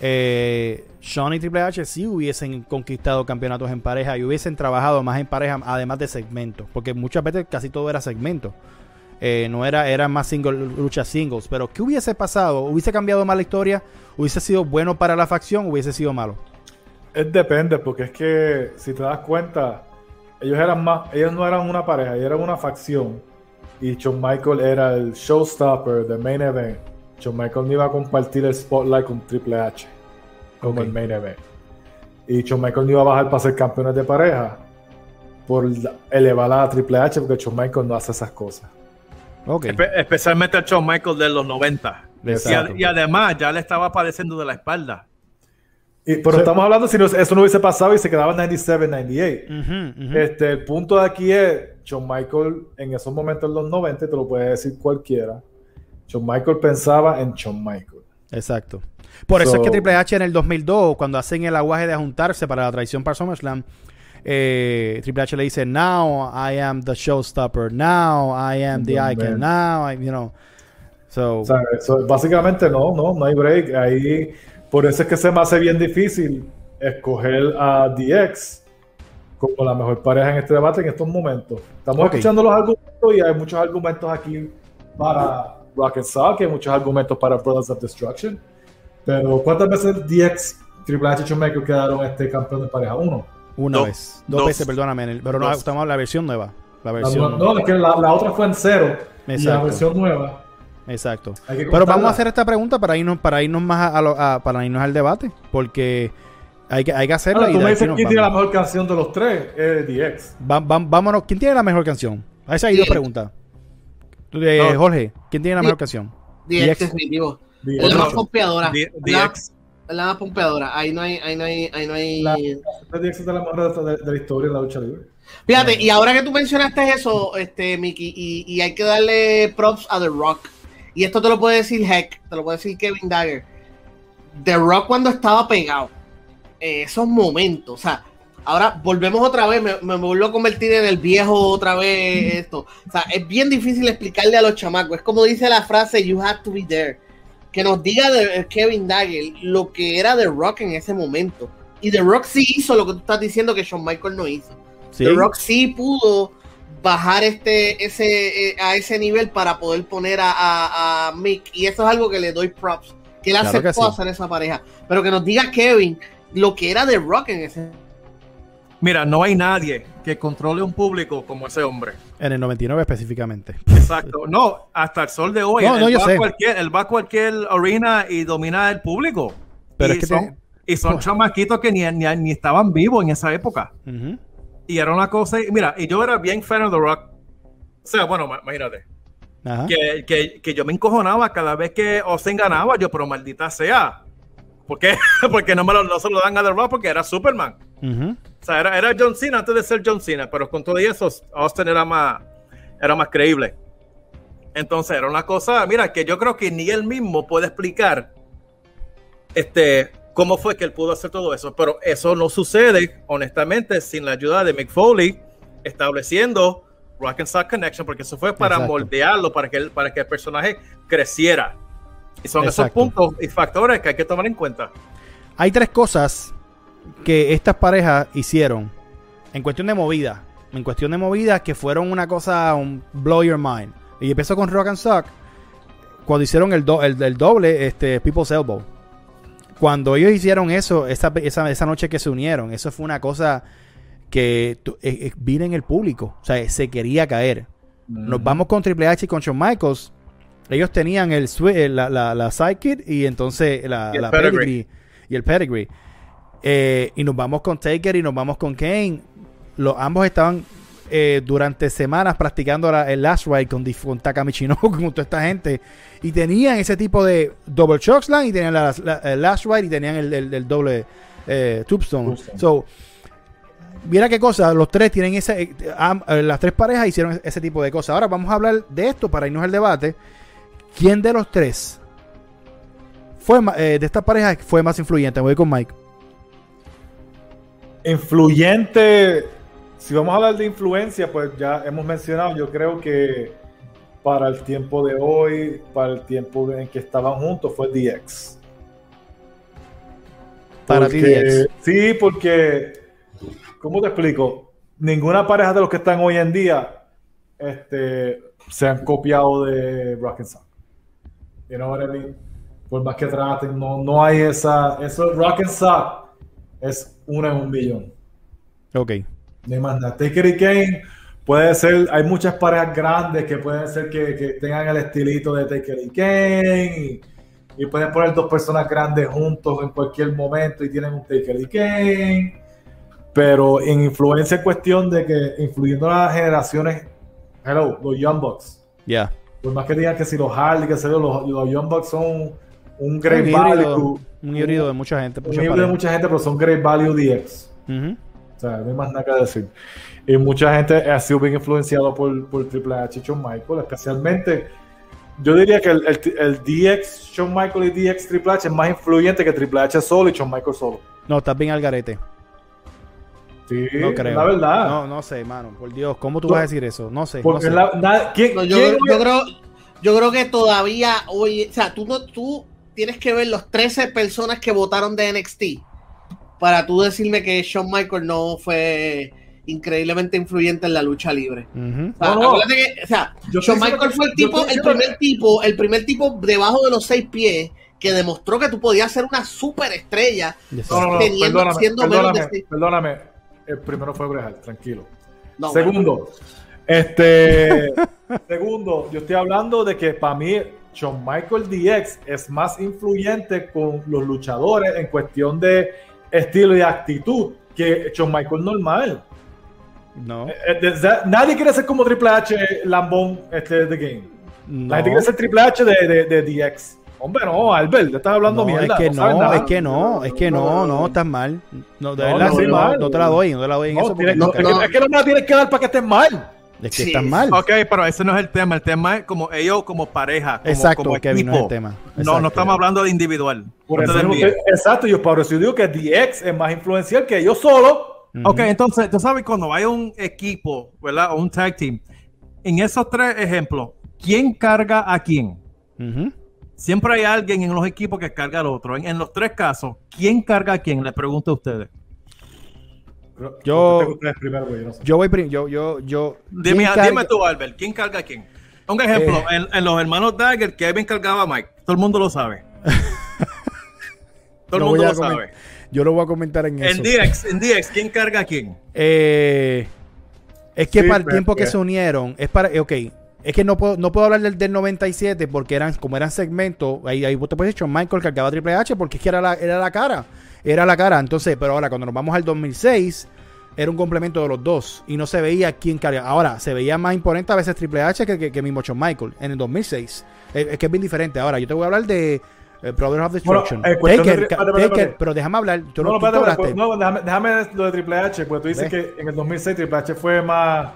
eh, Shawn y Triple H sí hubiesen conquistado campeonatos en pareja y hubiesen trabajado más en pareja, además de segmentos? Porque muchas veces casi todo era segmento. Eh, no era, era más single, lucha singles. Pero ¿qué hubiese pasado? ¿Hubiese cambiado más la historia? ¿Hubiese sido bueno para la facción? ¿Hubiese sido malo? Es depende, porque es que si te das cuenta, ellos eran más, ellos no eran una pareja, ellos eran una facción. Y Shawn Michael era el showstopper de main event. Shawn Michael no iba a compartir el spotlight con Triple H como el main event. Y Shawn Michael no iba a bajar para ser campeones de pareja por elevar a Triple H, porque Shawn Michael no hace esas cosas. Espe- especialmente el Shawn Michaels de los 90. Y, Exacto. ad- y además ya le estaba padeciendo de la espalda. Y, pero Sí. estamos hablando si no- eso no hubiese pasado y se quedaba en 97, 98. Ujú, ujú. Este, el punto de aquí es, Shawn Michael en esos momentos en los 90, te lo puede decir cualquiera, Shawn Michael pensaba en Shawn Michael. Exacto. Por eso So- es que Triple H en el 2002, cuando hacen el aguaje de juntarse para la traición para SummerSlam, eh, Triple H le dice, now I am the showstopper, now I am the icon, now, I, you know. So, O sea, eso- básicamente no, no, no hay break. Ahí, por eso es que se me hace bien difícil escoger a DX como la mejor pareja en este debate en estos momentos. Estamos Ok. escuchando los argumentos y hay muchos argumentos aquí para Rock and Sock, hay muchos argumentos para Brothers of Destruction. Pero ¿cuántas veces DX, Triple H y Michaels quedaron este campeón de pareja? Uno. Una Dos. vez, dos, Dos. veces, perdóname, el- pero no, estamos la versión nueva. La La versión. no, es que la, la otra fue en cero. Y la versión nueva. Exacto. Pero vamos a hacer esta pregunta para irnos, para irnos más a, a lo- a- para irnos al debate, porque hay que, hay que hacerla. Ahora, y tú me dices quién tiene la mejor canción de los tres, es DX. Va- va- vámonos. ¿Quién tiene la mejor canción? A esa hay dos preguntas. Tú, eh, No. Jorge, ¿quién tiene la mejor canción? DX definitivo. Es la más La, DX. La más pompeadora. Ahí no hay, ahí no hay, ahí no hay. La- la de, de- de la historia de la lucha libre. Fíjate, y ahora que tú mencionaste eso, este, Mickey, y, y hay que darle props a The Rock. Y esto te lo puede decir Heck, te lo puede decir Kevin Dagger. The Rock cuando estaba pegado, eh, esos momentos, o sea, ahora volvemos otra vez, me, me vuelvo a convertir en el viejo otra vez esto. O sea, es bien difícil explicarle a los chamacos. Es como dice la frase, you have to be there. Que nos diga de, Kevin Dagger lo que era The Rock en ese momento. Y The Rock sí hizo lo que tú estás diciendo que Shawn Michaels no hizo. Sí. The Rock sí pudo bajar este ese eh, a ese nivel para poder poner a, a, a Mick y eso es algo que le doy props que él Claro aceptó que sí. hacer esa pareja pero que nos diga Kevin lo que era The Rock en ese Mira, no hay nadie que controle un público como ese hombre. En el 99 específicamente. Exacto. No, hasta el sol de hoy. No, él, no, yo va sé. A cualquier, él va a cualquier arena y domina el público. Pero y, es que son, tiene- y son chamaquitos que ni, ni, ni estaban vivos en esa época. Y era una cosa. y Mira, y yo era bien fan de The Rock. O sea, bueno, ma- imagínate. Ajá. Que, que, que yo me encojonaba cada vez que Austin ganaba. Yo, pero maldita sea. ¿Por qué? *laughs* porque no, me lo, no se lo dan a The Rock porque era Superman. Ujú. O sea, era, era John Cena antes de ser John Cena, pero con todo eso, Austin era más, era más creíble. Entonces, era una cosa, mira, que yo creo que ni él mismo puede explicar este, cómo fue que él pudo hacer todo eso. Pero eso no sucede, honestamente, sin la ayuda de Mick Foley estableciendo Rock and Sock Connection, porque eso fue para Exacto. moldearlo, para que, el, para que el personaje creciera. Y son esos Exacto. puntos y factores que hay que tomar en cuenta. Hay tres cosas que estas parejas hicieron en cuestión de movida. En cuestión de movida que fueron una cosa, un blow your mind. Y empezó con Rock and Sock cuando hicieron el, do- el, el doble, este, People's Elbow. Cuando ellos hicieron eso, esa, esa, esa noche que se unieron, eso fue una cosa que eh, eh, vino en el público. O sea, se quería caer. Nos vamos con Triple H y con Shawn Michaels. Ellos tenían el, eh, la, la, la sidekick y entonces la, Y el la pedigree. pedigree y el pedigree. Eh, y nos vamos con Taker y nos vamos con Kane. Los, ambos estaban eh, durante semanas practicando la- el last ride con, con Taka Michinoku, *laughs* con toda esta gente. Y tenían ese tipo de double chokeslam y tenían la, la- el last ride y tenían el, el- el doble eh, tombstone. So, mira qué cosa, los tres tienen ese, eh, eh, las tres parejas hicieron ese tipo de cosas. Ahora vamos a hablar de esto para irnos al debate. ¿Quién de los tres fue de estas parejas fue más influyente? Voy con Mike. Influyente, si vamos a hablar de influencia, pues ya hemos mencionado, yo creo que para el tiempo de hoy, para el tiempo en que estaban juntos, fue DX. Para ti, Porque- DX. Sí, porque, ¿cómo te explico? Ninguna pareja de los que están hoy en día este, se han copiado de Rock and Sock. You know what I mean? Por más que traten, no, no hay esa. Eso, Rock and Sock es una en un millón. Ok. No hay más nada. Taker y Kane puede ser, hay muchas parejas grandes que pueden ser que, que tengan el estilito de Taker y Kane y, y pueden poner dos personas grandes juntos en cualquier momento y tienen un Taker y Kane. Pero en influencia en cuestión de que influyendo a las generaciones, hello, los Young Bucks. Ya. Por más que digan que si los Harley, que se los, los Young Bucks son un Un great value. Un híbrido de mucha gente. Un híbrido de mucha gente, pero son great value DX. O sea, no hay más nada que decir. Y mucha gente ha sido bien influenciado por, por Triple H y Shawn Michael, especialmente yo diría que el, el- el DX, Shawn Michael y DX Triple H es más influyente que Triple H solo y Shawn Michael solo. No, estás bien al garete. Sí, No creo. la verdad. No, no sé, mano. Por Dios, ¿cómo tú No. vas a decir eso? No sé. no Porque sé. la- na- ¿quién- No, yo, quién- yo creo, yo creo que todavía hoy, o sea, tú no, tú tienes que ver los 13 personas que votaron de NXT para tú decirme que Shawn Michael no fue increíblemente influyente en la lucha libre. O sea, No, no. que, o sea, Yo Shawn estoy Michael diciendo fue el tipo, el primer tipo, el primer tipo debajo de los seis pies que demostró que tú podías ser una superestrella. No, no, no, teniendo- perdóname, siendo menos perdóname, de seis- perdóname. El primero fue Bret Hart, tranquilo. No, Segundo, este, *laughs* segundo, yo estoy hablando de que para mí Shawn Michael DX es más influyente con los luchadores en cuestión de estilo y actitud que Shawn Michael normal. No. Eh, eh, nadie quiere ser como Triple H Lambón este de game. no. La gente quiere ser Triple H de, de, de DX. Hombre, no, Albert, te estás hablando No, mierda. es que no, es que no, es que no, no, estás mal. No, de No, verdad, no, sí, sí, no, mal. no te la doy, no te la doy en No, eso porque tienes- no, no, creo. es, que, es que no me la tienes que dar para que estés mal. Es que Sí, sí. mal. Ok, pero ese no es el tema. El tema es como ellos como pareja. Como, Exacto, como Kevin, no es el tema. No, Exacto. no estamos hablando de individual. Por No eso te mismo desvíes. que- exacto, yo por eso yo digo que DX es más influencial que ellos solo. Ujú. Ok, entonces, tú sabes, cuando hay un equipo, ¿verdad? O un tag team, en esos tres ejemplos, ¿quién carga a quién? Siempre hay alguien en los equipos que carga al otro. En, en los tres casos, ¿quién carga a quién? Le pregunto a ustedes. Yo- primero, güey, yo no sé. Yo voy prim- yo, yo, yo. Dime, ¿quién carga- dime tú, Albert, ¿quién carga a quién? Un ejemplo, Eh. en, en los hermanos Dagger, Kevin cargaba a Mike. Todo el mundo lo sabe. *laughs* Todo el Lo mundo lo sabe. Yo lo voy a comentar en eso. En DX, en DX, ¿quién carga a quién? Eh, es que Sí, para el pero- tiempo que pero- se unieron, es para, eh, ok, es que no puedo, no puedo hablar del, del 97 porque eran, como eran segmentos, ahí, ahí vos te puedes decir, Michael cargaba a Triple H porque es que era la, era la cara, era la cara, entonces, pero ahora cuando nos vamos al 2006, era un complemento de los dos y no se veía quién cargaba, ahora se veía más imponente a veces Triple H que, que, que mismo Michael en el 2006, Eh, es que es bien diferente, ahora yo te voy a hablar de eh, Brothers of Destruction, Bueno, de- Taker, espérate. pero déjame hablar, tú No, no, tú no, déjame, déjame lo de Triple H, porque tú dices que en el 2006 Triple H fue más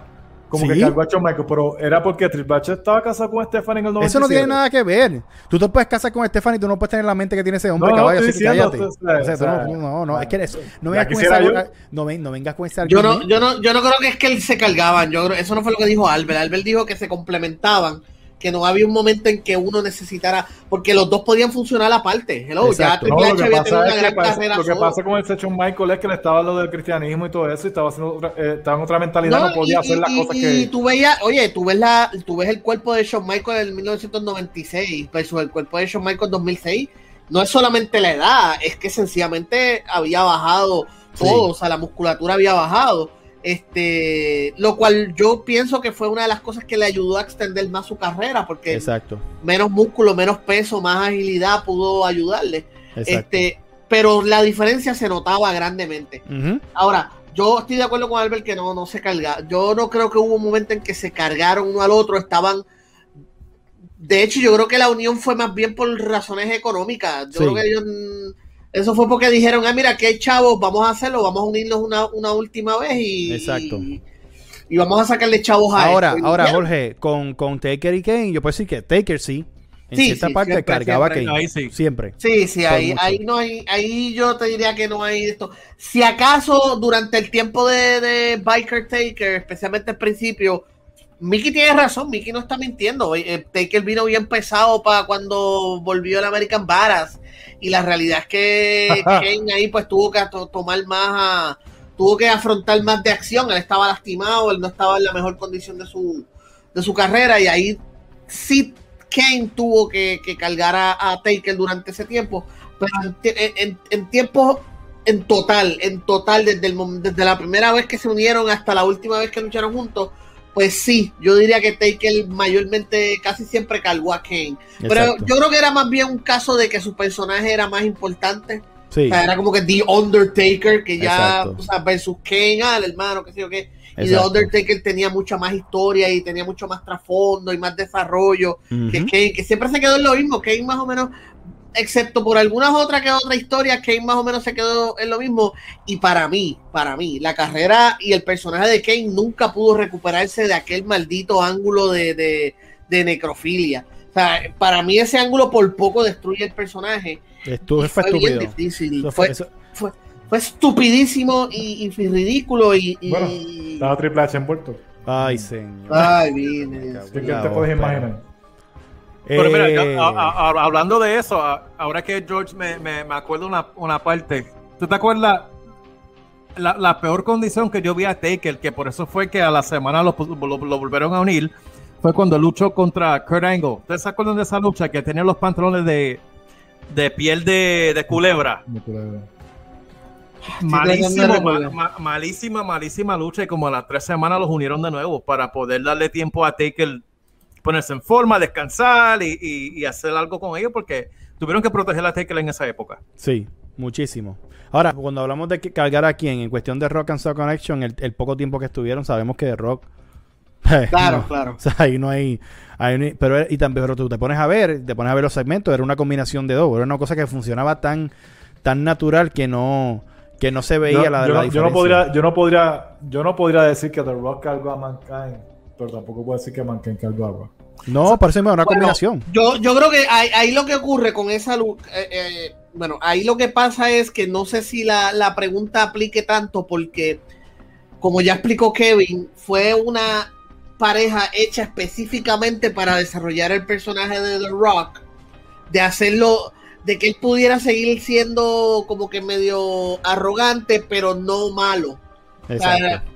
como que Sí. cargó a Shawn Michaels, pero era porque Triple H estaba casado con Stephanie en el 97. Eso no tiene nada que ver. Tú te puedes casar con Stephanie y tú no puedes tener la mente que tiene ese hombre, No, no, caballo, estoy así que cállate. o sea, O sea, tú o no, no, no, es que eso, no vengas con esa, yo. no, ven- no vengas con ese Yo no, yo no, yo no creo que es que se cargaban. Yo creo, eso no fue lo que dijo Albert. Albert dijo que se complementaban, que no había un momento en que uno necesitara, porque los dos podían funcionar aparte. Hello, ya Exacto. Triple lo H que había pasa tenido una gran pasa- carrera lo que solo. pasa con el Shawn Michael es que le estaba lo del cristianismo y todo eso y estaba, haciendo otra, eh, estaba en otra mentalidad, no, podía y- hacer las y- cosas y que... tú veías, oye, tú ves la, tú ves el cuerpo de Shawn Michaels en 1996 versus el cuerpo de Shawn Michaels en 2006. No es solamente la edad, es que sencillamente había bajado Sí. todo, o sea, la musculatura había bajado. Este, lo cual yo pienso que fue una de las cosas que le ayudó a extender más su carrera, porque Exacto, menos músculo, menos peso, más agilidad pudo ayudarle. exacto. Este, pero la diferencia se notaba grandemente. Ahora, yo estoy de acuerdo con Albert que no, no se carga. Yo no creo que hubo un momento en que se cargaron uno al otro, estaban. De hecho, yo creo que la unión fue más bien por razones económicas. Yo Sí. creo que ellos. Eso fue porque dijeron, ah, mira, hay chavos, vamos a hacerlo, vamos a unirnos una, una última vez y. Exacto. Y, y vamos a sacarle chavos a Ahora, esto. Ahora, Jorge, con, con Taker y Kane, yo puedo decir que Taker sí. En Sí, cierta sí, parte siempre, cargaba siempre, Kane. ahí sí. Siempre. Sí, sí, ahí, mucho. ahí no hay, ahí yo te diría que no hay esto. Si acaso durante el tiempo de, de Biker Taker, especialmente al principio, Mickey tiene razón, Mickey no está mintiendo. Eh, Taker vino bien pesado para cuando volvió el American Badass. Y la realidad es que Kane ahí pues tuvo que to- tomar más a- tuvo que afrontar más de acción. Él estaba lastimado, él no estaba en la mejor condición de su, de su carrera. Y ahí sí Kane tuvo que, que cargar a, a Taker durante ese tiempo. Pero en, en, en tiempo en total, en total, desde, el, desde la primera vez que se unieron hasta la última vez que lucharon juntos, pues sí, yo diría que Taker mayormente casi siempre cargó a Kane. Pero Exacto. yo creo que era más bien un caso de que su personaje era más importante. Sí, O sea, era como que The Undertaker, que ya, o sea, versus Kane, ah, el hermano, qué sé yo qué. Y The. Undertaker tenía mucha más historia y tenía mucho más trasfondo y más desarrollo que. Kane, que siempre se quedó en lo mismo. Kane más o menos, excepto por algunas otras que otra historia, Kane más o menos se quedó en lo mismo. Y para mí, para mí, la carrera y el personaje de Kane nunca pudo recuperarse de aquel maldito ángulo de, de, de necrofilia. O sea, para mí ese ángulo por poco destruye el personaje. Esto Y fue bien difícil. Eso Fue, fue- eso- fue, fue estupidísimo y, y ridículo y... y- Bueno, Estaba Triple H envuelto. Ay, señor. Ay, vine. ¿Qué, te puedes imaginar? Pero mira, Eh, ya, a- a- a- hablando de eso, a- ahora que George me, me, me acuerdo una, una parte. ¿Tú te acuerdas la, la peor condición que yo vi a Taker, que por eso fue que a la semana lo, lo- lo volvieron a unir, fue cuando luchó contra Kurt Angle. ¿Ustedes se acuerdan de esa lucha que tenía los pantalones de, de piel de, de culebra? Malísimo, de ma- recordar. ma- malísima, malísima lucha y como a las tres semanas los unieron de nuevo para poder darle tiempo a Taker ponerse en forma, descansar y, y- y hacer algo con ellos porque tuvieron que proteger a Taker en esa época. Sí, muchísimo. Ahora, cuando hablamos de que cargar a quién, en cuestión de Rock and Soul Connection, el, el poco tiempo que estuvieron, sabemos que de Rock. *laughs* Claro, no, claro. *laughs* O sea, ahí no hay. ahí no hay- pero, y también, pero tú te pones a ver, te pones a ver los segmentos, era una combinación de dos, era una cosa que funcionaba tan, tan natural que no, que no se veía la, yo la no, yo no diferencia. podría, yo no podría, yo no podría decir que The Rock cargó a Mankind, pero tampoco puedo decir que Mankind cargó a Rock. No, por eso es una Bueno, combinación. Yo, yo creo que ahí, ahí lo que ocurre con esa lu- eh, eh, bueno, ahí lo que pasa es que no sé si la, la pregunta aplique tanto porque, como ya explicó Kevin, fue una pareja hecha específicamente para desarrollar el personaje de The Rock, de hacerlo, de que él pudiera seguir siendo como que medio arrogante, pero no malo. Exacto.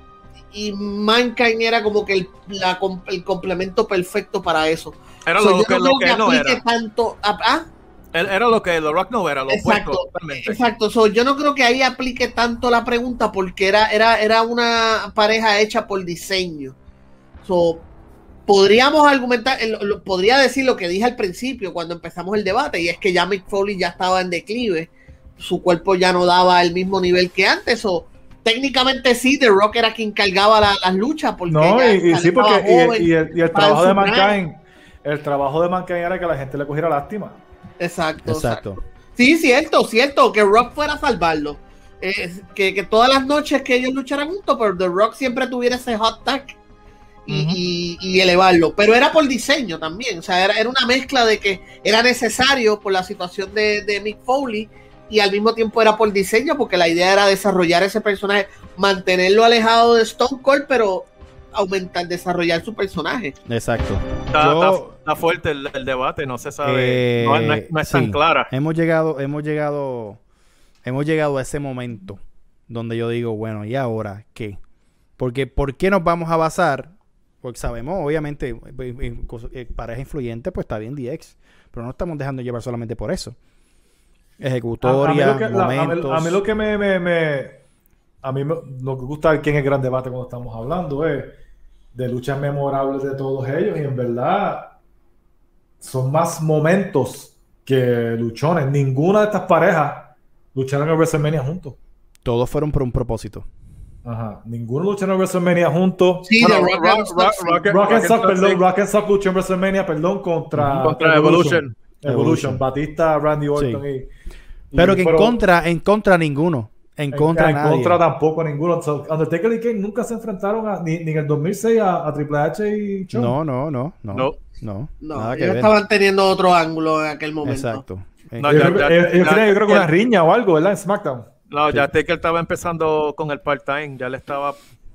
Y Mankind era como que el, la el complemento perfecto para eso. Era So, lo, que, no lo que que no era. tanto. ah, ah, era lo que The Rock no era, lo Exacto. Exacto, so, yo no creo que ahí aplique tanto la pregunta porque era, era, era una pareja hecha por diseño. So, podríamos argumentar, podría decir lo que dije al principio cuando empezamos el debate, y es que ya Mick Foley ya estaba en declive, su cuerpo ya no daba el mismo nivel que antes, o técnicamente sí, The Rock era quien cargaba la- las luchas, porque No, y, y sí, estaba porque y, joven. y el, y el estaba trabajo de. Mankind, el trabajo de Mankind era que la gente le cogiera lástima. Exacto, exacto. Exacto. Sí, cierto, cierto, que Rock fuera a salvarlo. Eh, que, que todas las noches que ellos lucharan juntos, pero The Rock siempre tuviera ese hot tag y- y elevarlo. Pero era por diseño también, o sea, era, era una mezcla de que era necesario por la situación de, de Mick Foley y al mismo tiempo era por diseño porque la idea era desarrollar ese personaje, mantenerlo alejado de Stone Cold, pero aumentar, desarrollar su personaje. Exacto. Está, Yo- está- está fuerte el, el debate, no se sabe, Eh, no, no es, no es tan clara. Hemos llegado, hemos llegado, hemos llegado a ese momento donde yo digo, bueno, ¿y ahora qué? Porque ¿por qué nos vamos a basar? Porque sabemos, obviamente, eh, pareja influyente, pues está bien DX, pero no estamos dejando llevar solamente por eso. A, a mí Ejecutoria, lo que, la- a mí- momentos. a mí lo que me, me- me- a mí me- lo que gusta aquí en el gran debate cuando estamos hablando es de luchas memorables de todos ellos y en verdad son más momentos que luchones. Ninguna de estas parejas lucharon en WrestleMania juntos. Todos fueron por un propósito. Ajá. Ninguno lucharon en WrestleMania juntos. Sí, Bueno, Rock, Rock- Rock- sí. Rock- Rock and Sock, Rock and perdón, Rock and Sock luchó en WrestleMania, perdón, contra, Contra Evolution. Evolution. Evolution. Batista, Randy Orton Sí. y, y- Pero que en contra, en contra ninguno. En contra en nadie. contra tampoco ninguno. So, Undertaker y Kane nunca se enfrentaron a- ni, ni en el 2006 a, a Triple H y Shawn. No, no, no, no. No. No, No, nada que ellos ver. estaban teniendo otro ángulo en aquel momento. Exacto. Eh, No, Yo, ya- creo, ya- que- ellos ya- tenían, yo creo que una riña o algo, ¿verdad? En SmackDown. No, ya Taker estaba empezando con el part-time, ya le estaba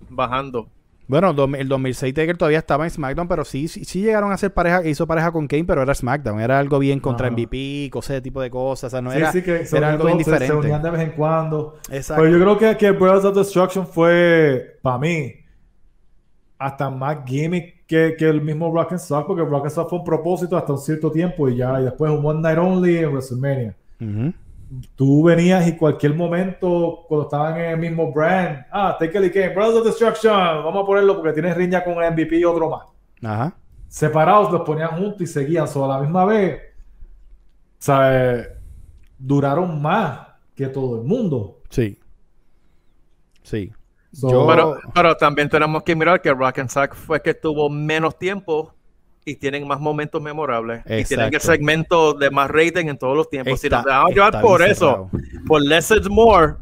bajando. Bueno, dos- el 2006 Taker todavía estaba en SmackDown, pero sí, sí, sí llegaron a hacer pareja, hizo pareja con Kane, pero era SmackDown, era algo bien contra Ajá. MVP, cosas de tipo de cosas, o sea, no sí, era, sí, que era algo bien todos, se- diferente. unían de vez en cuando. Exacto. Pero yo creo que, que Brothers of Destruction fue, para mí, hasta más gimmick que, que el mismo Rock and Sock, porque Rock and Sock fue un propósito hasta un cierto tiempo y ya, y después un One Night Only en WrestleMania. Ujú. Tú venías y cualquier momento, cuando estaban en el mismo brand, ah, Take it Kane, Brothers of Destruction, vamos a ponerlo porque tienes riña con el MVP y otro más. Ajá. Separados los ponían juntos y seguían, solo a la misma vez, ¿sabes? Duraron más que todo el mundo. Sí. Sí. So- Yo- Pero, pero también tenemos que mirar que Rock and Sack fue que tuvo menos tiempo y tienen más momentos memorables. Y tienen el segmento de más rating en todos los tiempos. si Está- nos dejamos llevar por eso, por less is more,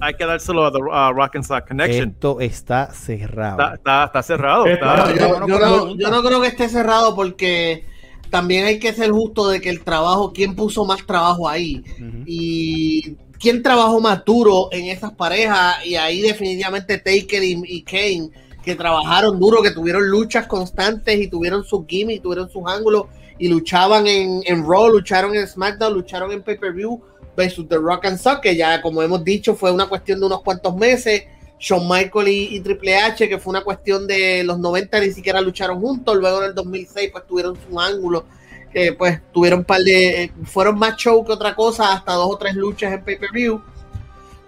hay que dárselo a, the, a Rock and Sack Connection. Esto está cerrado. Está, está, está cerrado. Está- Yo, no, pregunta. yo no creo que esté cerrado porque también hay que ser justo de que el trabajo, quién puso más trabajo ahí y quién trabajó más duro en esas parejas y ahí definitivamente Taker y, y Kane que trabajaron duro, que tuvieron luchas constantes y tuvieron sus gimmicks, tuvieron sus ángulos y luchaban en, en Raw, lucharon en SmackDown, lucharon en pay-per-view versus The Rock and Sock, que ya como hemos dicho fue una cuestión de unos cuantos meses. Shawn Michael y, Triple H, que fue una cuestión de los 90, ni siquiera lucharon juntos. Luego en el 2006, pues tuvieron su ángulo, que pues tuvieron un par de. eh, fueron más show que otra cosa, hasta dos o tres luchas en pay-per-view.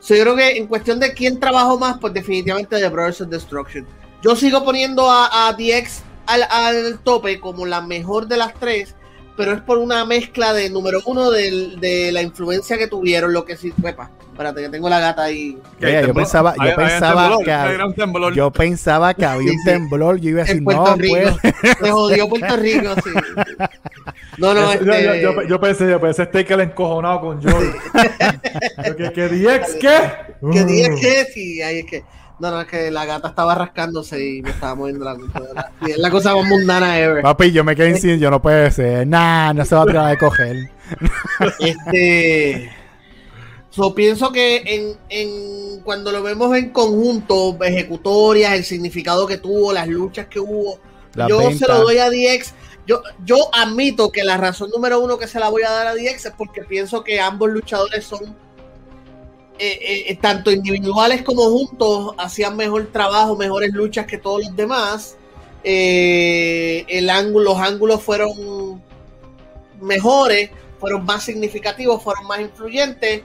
So, yo creo que en cuestión de quién trabajó más, pues definitivamente The Brothers of Destruction. Yo sigo poniendo a, a DX al, al tope como la mejor de las tres, pero es por una mezcla de número uno de, la influencia que tuvieron, lo que sí. Epa, espérate, que tengo la gata ahí. Que Oye, yo pensaba, yo Hay- pensaba que hay un temblor. yo pensaba que había Sí, un temblor. Yo iba a decir, Puerto no, Rico. pues. *laughs* Se jodió Puerto Rico, sí. No, no, Yo- yo, este, yo- yo pensé, yo pensé Steak el encojonado con Jordan. *laughs* ¿Qué, qué DX qué? que Uh. dije que sí, ahí es que. No, no, es que la gata estaba rascándose y me estaba moviendo la computadora. Y es la cosa más mundana ever. Papi, yo me quedé sin, yo no puede ser. Nah, no se va a tirar de coger. Este. So, pienso que en, en cuando lo vemos en conjunto, ejecutorias, el significado que tuvo, las luchas que hubo, yo se lo doy a DX. Yo, yo admito que la razón número uno que se la voy a dar a DX es porque pienso que ambos luchadores son, eh, eh, tanto individuales como juntos, hacían mejor trabajo, mejores luchas que todos los demás. Eh, el ángulo, los ángulos fueron mejores, fueron más significativos, fueron más influyentes.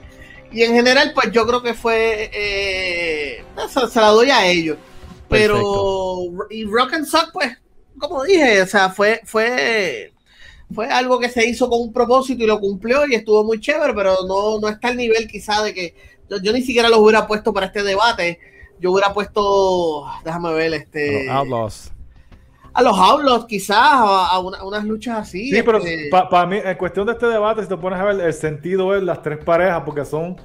Y en general, pues yo creo que fue. eh, se, se la doy a ellos. Pero. Y Rock and Sock, pues, como dije, o sea, fue, fue, fue algo que se hizo con un propósito y lo cumplió y estuvo muy chévere, pero no, no está al nivel quizá de que. Yo, yo ni siquiera los hubiera puesto para este debate. Yo hubiera puesto. Déjame ver, este. Los Outlaws. A los Outlaws, quizás, a, a una- unas luchas así. Sí, pero este, para mí, en cuestión de este debate, si te pones a ver, el sentido es las tres parejas, porque son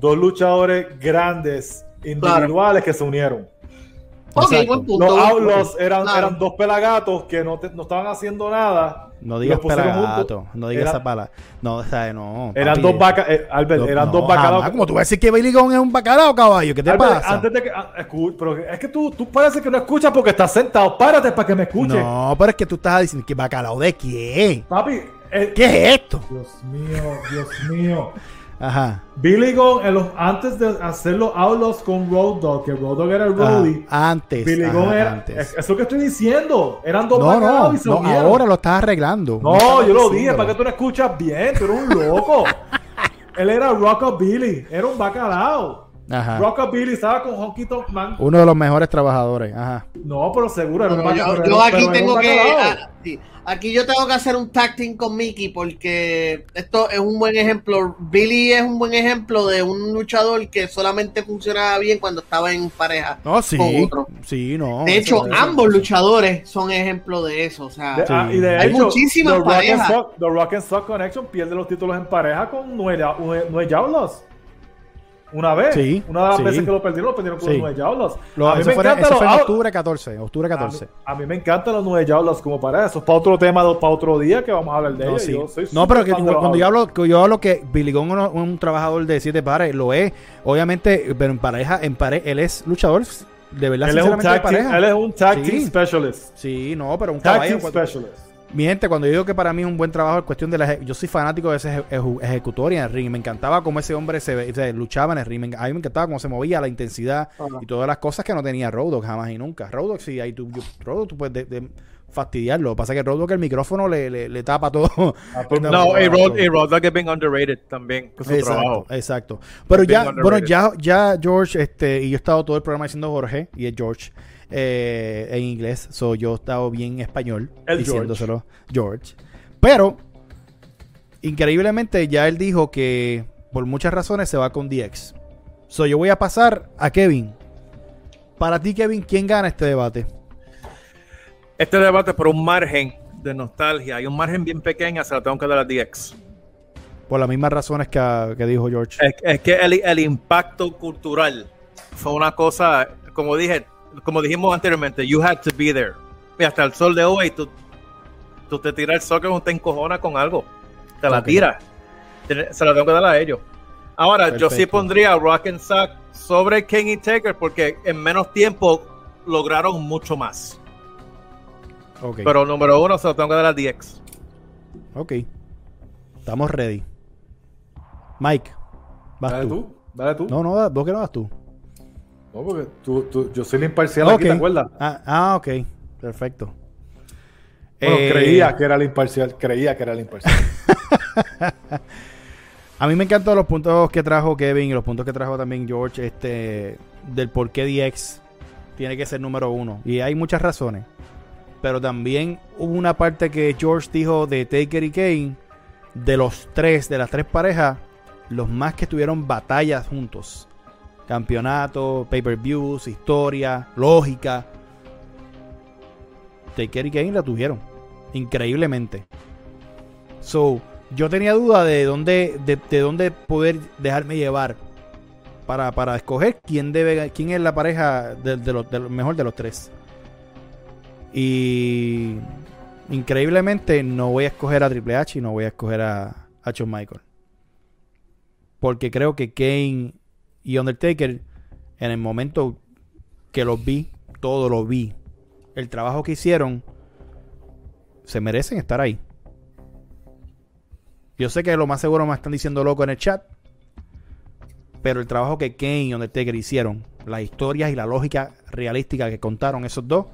dos luchadores grandes, individuales que se unieron. ok, Exacto. buen punto, Los buen Outlaws punto. eran, Claro. eran dos pelagatos que no, te- no estaban haciendo nada. No digas pelagato. No digas esa palabra. No, o sea, no. Eran papi, dos vacas, eh, Albert, eran no, dos bacalaos. Como tú vas a decir que Billy Gunn es un bacalao, caballo. ¿Qué te Albert, pasa? Antes de que, ah, escu- pero es que tú, tú parece que no escuchas porque estás sentado. Párate para que me escuches. No, pero es que tú estás diciendo que bacalao de quién. Papi, eh, ¿Qué es esto? Dios mío, Dios mío. Ajá. Billy Gunn, en los, antes de hacer los Outlaws con Road Dogg, que Road Dogg era el antes. Billy ajá, Gunn era. antes. Es, es lo que estoy diciendo. Eran dos No, no, y se no, unieron. ahora lo estás arreglando. No, yo lo dije, para que tú no escuchas bien, tú eres un loco. *laughs* Él era Rockabilly, era un bacalao. Ajá. Rockabilly estaba con Honky Tonk Man. Uno de los mejores trabajadores. Ajá. No, pero seguro No, yo, pero yo aquí tengo que ah, sí, aquí yo tengo que hacer un tag team con Mickey porque esto es un buen ejemplo. Billy es un buen ejemplo de un luchador que solamente funcionaba bien cuando estaba en pareja. No, sí. Con otro. Sí, no. De hecho, eso- eso- ambos luchadores son ejemplo de eso. O sea, De- ah, y de Hay hecho, muchísimas The Rock, and parejas. Sock, The Rock and Sock Connection pierde los títulos en pareja con Nueva Outlaws. Una vez. Sí, Una de las sí. veces que lo perdieron, lo perdieron con Sí. los Nueva Outlaws. Lo- a mí eso me fue, encantan eso los fue en octubre 14. Octubre a mí, 14. a mí me encantan los Nueva Outlaws como para eso. Es para otro tema, para otro día que vamos a hablar de No, ellos. No, pero que cuando yo hablo, que yo hablo que Billy Gunn es un, un trabajador de siete pares, lo es. Obviamente, pero en pareja, en pare, él es luchador de verdad, Él es, un tag team, pareja. él es un tag team specialist. Sí, no, pero un Tag caballo. team specialist. Mi gente, cuando yo digo que para mí es un buen trabajo, es cuestión de la. Yo soy fanático de ese eje- eju- ejecutoria en el ring. y Me encantaba cómo ese hombre se, se luchaba en el ring. A mí me encantaba cómo se movía, la intensidad Ajá. y todas las cosas que no tenía Road Dogg jamás y nunca. Road Dogg, sí, ahí tú, yo- Road Dogg tú puedes de- de fastidiarlo. Lo que pasa es que Road Dogg el micrófono le, le, le tapa todo. *laughs* No, y y Dogg es bien underrated también con su trabajo. Exacto, exacto. Pero ya, bueno, ya, ya George, este, y yo he estado todo el programa diciendo Jorge, y es George, eh, en inglés, so yo he estado bien en español, El diciéndoselo George. Pero, increíblemente, ya él dijo que por muchas razones se va con DX. So yo voy a pasar a Kevin. Para ti, Kevin, ¿quién gana este debate? Este debate por un margen de nostalgia y un margen bien pequeño se lo tengo que dar a DX. Por las mismas razones que, que dijo George. Es, es que el, el impacto cultural fue una cosa, como dije, como dijimos anteriormente, you had to be there. Y hasta el sol de hoy, tú, Tú te tiras el soccer o te encojona con algo. Te la Ok. tiras. Se la tengo que dar a ellos. Ahora, yo sí pondría Rock and Sock sobre King y Taker porque en menos tiempo lograron mucho más. Ok. Pero número uno se lo tengo que dar a DX. ok. Estamos ready. Mike, vas Dale tú. tú, dale tú. No, no, vos que no vas tú. No, porque tú, tú- yo soy el imparcial aquí, ¿te acuerdas? Ah, ah, ok. Perfecto. Bueno, Eh, creía que era el imparcial, creía que era el imparcial. *laughs* A mí me encantan los puntos que trajo Kevin y los puntos que trajo también George, este, del por qué DX tiene que ser número uno. Y hay muchas razones. Pero también hubo una parte que George dijo de Taker y Kane, de los tres, de las tres parejas, los más que tuvieron batallas juntos. Campeonato, pay-per-views, historia, lógica. Taker y Kane la tuvieron. Increíblemente. So, yo tenía duda de dónde, de, de dónde poder dejarme llevar para, para escoger quién debe, quién es la pareja de, de mejor de los tres. Y increíblemente no voy a escoger a Triple H y no voy a escoger a, a Michael. Porque creo que Kane y Undertaker, en el momento que los vi, todo lo vi. El trabajo que hicieron, se merecen estar ahí. Yo sé que lo más seguro me están diciendo loco en el chat. Pero el trabajo que Kane y Undertaker hicieron, las historias y la lógica realística que contaron esos dos,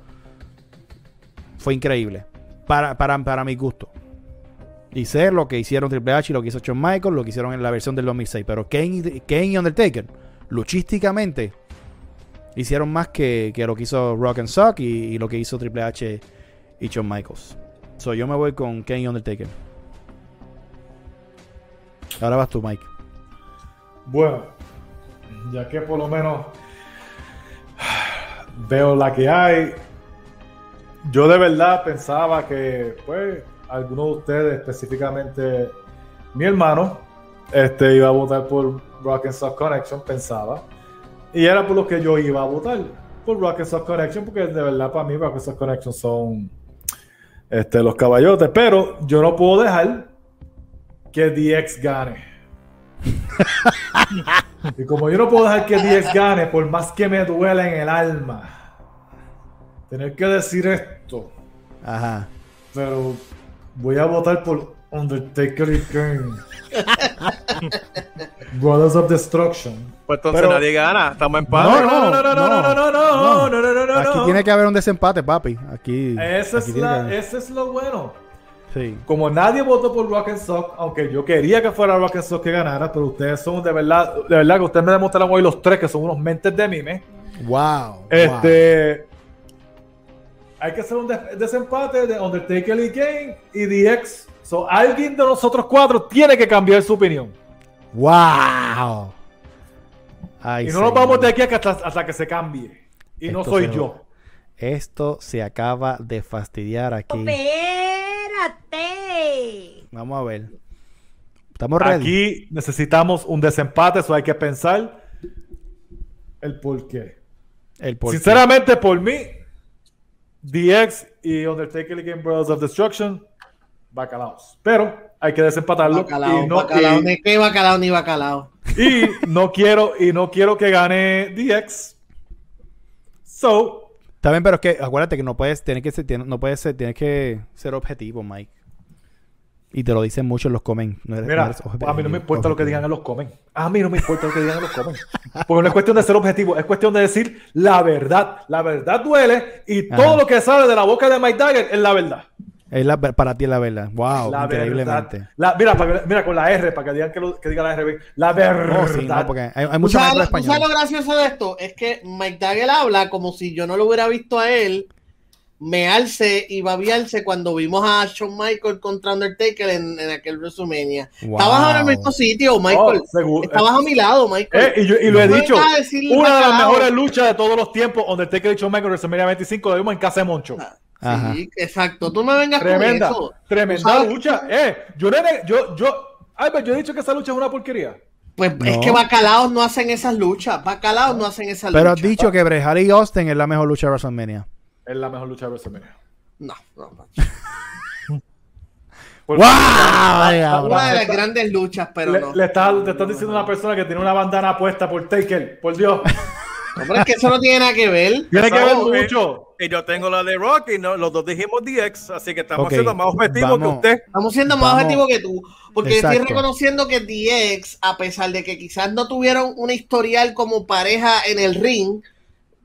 fue increíble. Para, para, para mi gusto. Y sé lo que hicieron Triple H y lo que hizo Shawn Michaels, lo que hicieron en la versión del 2006. Pero Kane, Kane y Undertaker, luchísticamente, hicieron más que, que lo que hizo Rock and Sock y, y lo que hizo Triple H y Shawn Michaels. So yo me voy con Kane y Undertaker. Ahora vas tú, Mike. Bueno, ya que por lo menos veo la que hay, yo de verdad pensaba que, pues, alguno de ustedes, específicamente mi hermano, este, iba a votar por Rock and Sock Connection, pensaba. Y era por lo que yo iba a votar, por Rock and Sock Connection, porque de verdad para mí Rock and Sock Connection son este, los caballotes. Pero yo no puedo dejar que DX gane. Y como yo no puedo dejar que 10 gane, por más que me duela en el alma, tener que decir esto, Ajá. pero voy a votar por Undertaker y Kane. Brothers of Destruction. Pues entonces Pero- nadie gana. Estamos en No, paz. no, no, no, no, no, no, no, no, no, no, no, no, Aquí no. tiene que haber un desempate, papi. Aquí. Ese aquí es, la- ese es lo bueno. Sí. Como nadie votó por Rock and Sock, aunque yo quería que fuera Rock and Sock que ganara, pero ustedes son de verdad, de verdad que ustedes me demostraron hoy los tres que son unos mentes de mime. Wow. Este. Hay que hacer un des- desempate de Undertaker y Kane y DX. So, alguien de nosotros cuatro tiene que cambiar su opinión. Wow. Ay, y no señor. nos vamos de aquí hasta, hasta que se cambie. Y no soy se- yo. Esto se acaba de fastidiar aquí. Espérate. Vamos a ver. Estamos ready. Aquí necesitamos un desempate, eso hay que pensar el por qué. El por qué. Sinceramente, por mí, DX y Undertaker y Game Brothers of Destruction, bacalaos. Pero hay que desempatarlo. Bacalao, y no, bacalao, y- ni qué bacalao ni bacalao. Y no quiero, y no quiero que gane DX. So, bien, pero es que acuérdate que no puedes, tienes que ser, no puedes ser, tienes que ser objetivo, Mike. Y te lo dicen mucho en los comen. No eres- no mira, eres obje- a mí no me importa lo que digan en los comen. A mí no me importa lo que digan en los comen. Porque no es cuestión de ser objetivo, es cuestión de decir la verdad. La verdad duele y Ajá. todo lo que sale de la boca de Mike Dagger es la verdad. Es la, para ti es la verdad. Wow, La increíblemente. verdad. La- mira, para que- mira, con la R, para que digan que, lo- que diga la R. bien. La verdad. No, sí, no, porque hay, hay ¿Tú mucho sabes, maestro lo- tú sabes español. lo gracioso de esto? Es que Mike Dagger habla como si yo no lo hubiera visto a él mearse y babiarse cuando vimos a Shawn Michael contra Undertaker en, en aquel WrestleMania. Wow. Estabas ahora en el mismo sitio, Michael. Oh, seguro. Estabas a mi lado, Michael. Eh, y, yo- y lo he dicho, una de las mejores luchas de todos los tiempos, Undertaker y Shawn Michaels en WrestleMania 25, lo vimos en casa de Moncho. Ajá. Sí, exacto. Tú no me vengas Tremenda, con eso. tremenda lucha. Eh, yo, no he- yo, yo, Albert, yo he dicho que esa lucha es una porquería. Pues es que bacalaos no hacen esas luchas. Bacalaos no hacen esas Pero has luchas. dicho que Bret Hart y Austin es la mejor lucha de WrestleMania. Es la mejor lucha de WrestleMania. No, no, no. *laughs* Porque- ¡Wow! Una de las grandes luchas, pero Le, no. le estás, te estás diciendo a una persona que tiene una bandana puesta por Taker, por Dios. *laughs* Hombre, es que eso no tiene nada que ver. Tiene que ver eh, mucho. Y yo tengo la de Rock y no- los dos dijimos DX, así que estamos siendo más objetivos que usted. Estamos siendo más Vamos. objetivos que tú. Porque yo estoy Exacto. reconociendo que DX, a pesar de que quizás no tuvieron una historial como pareja en el ring,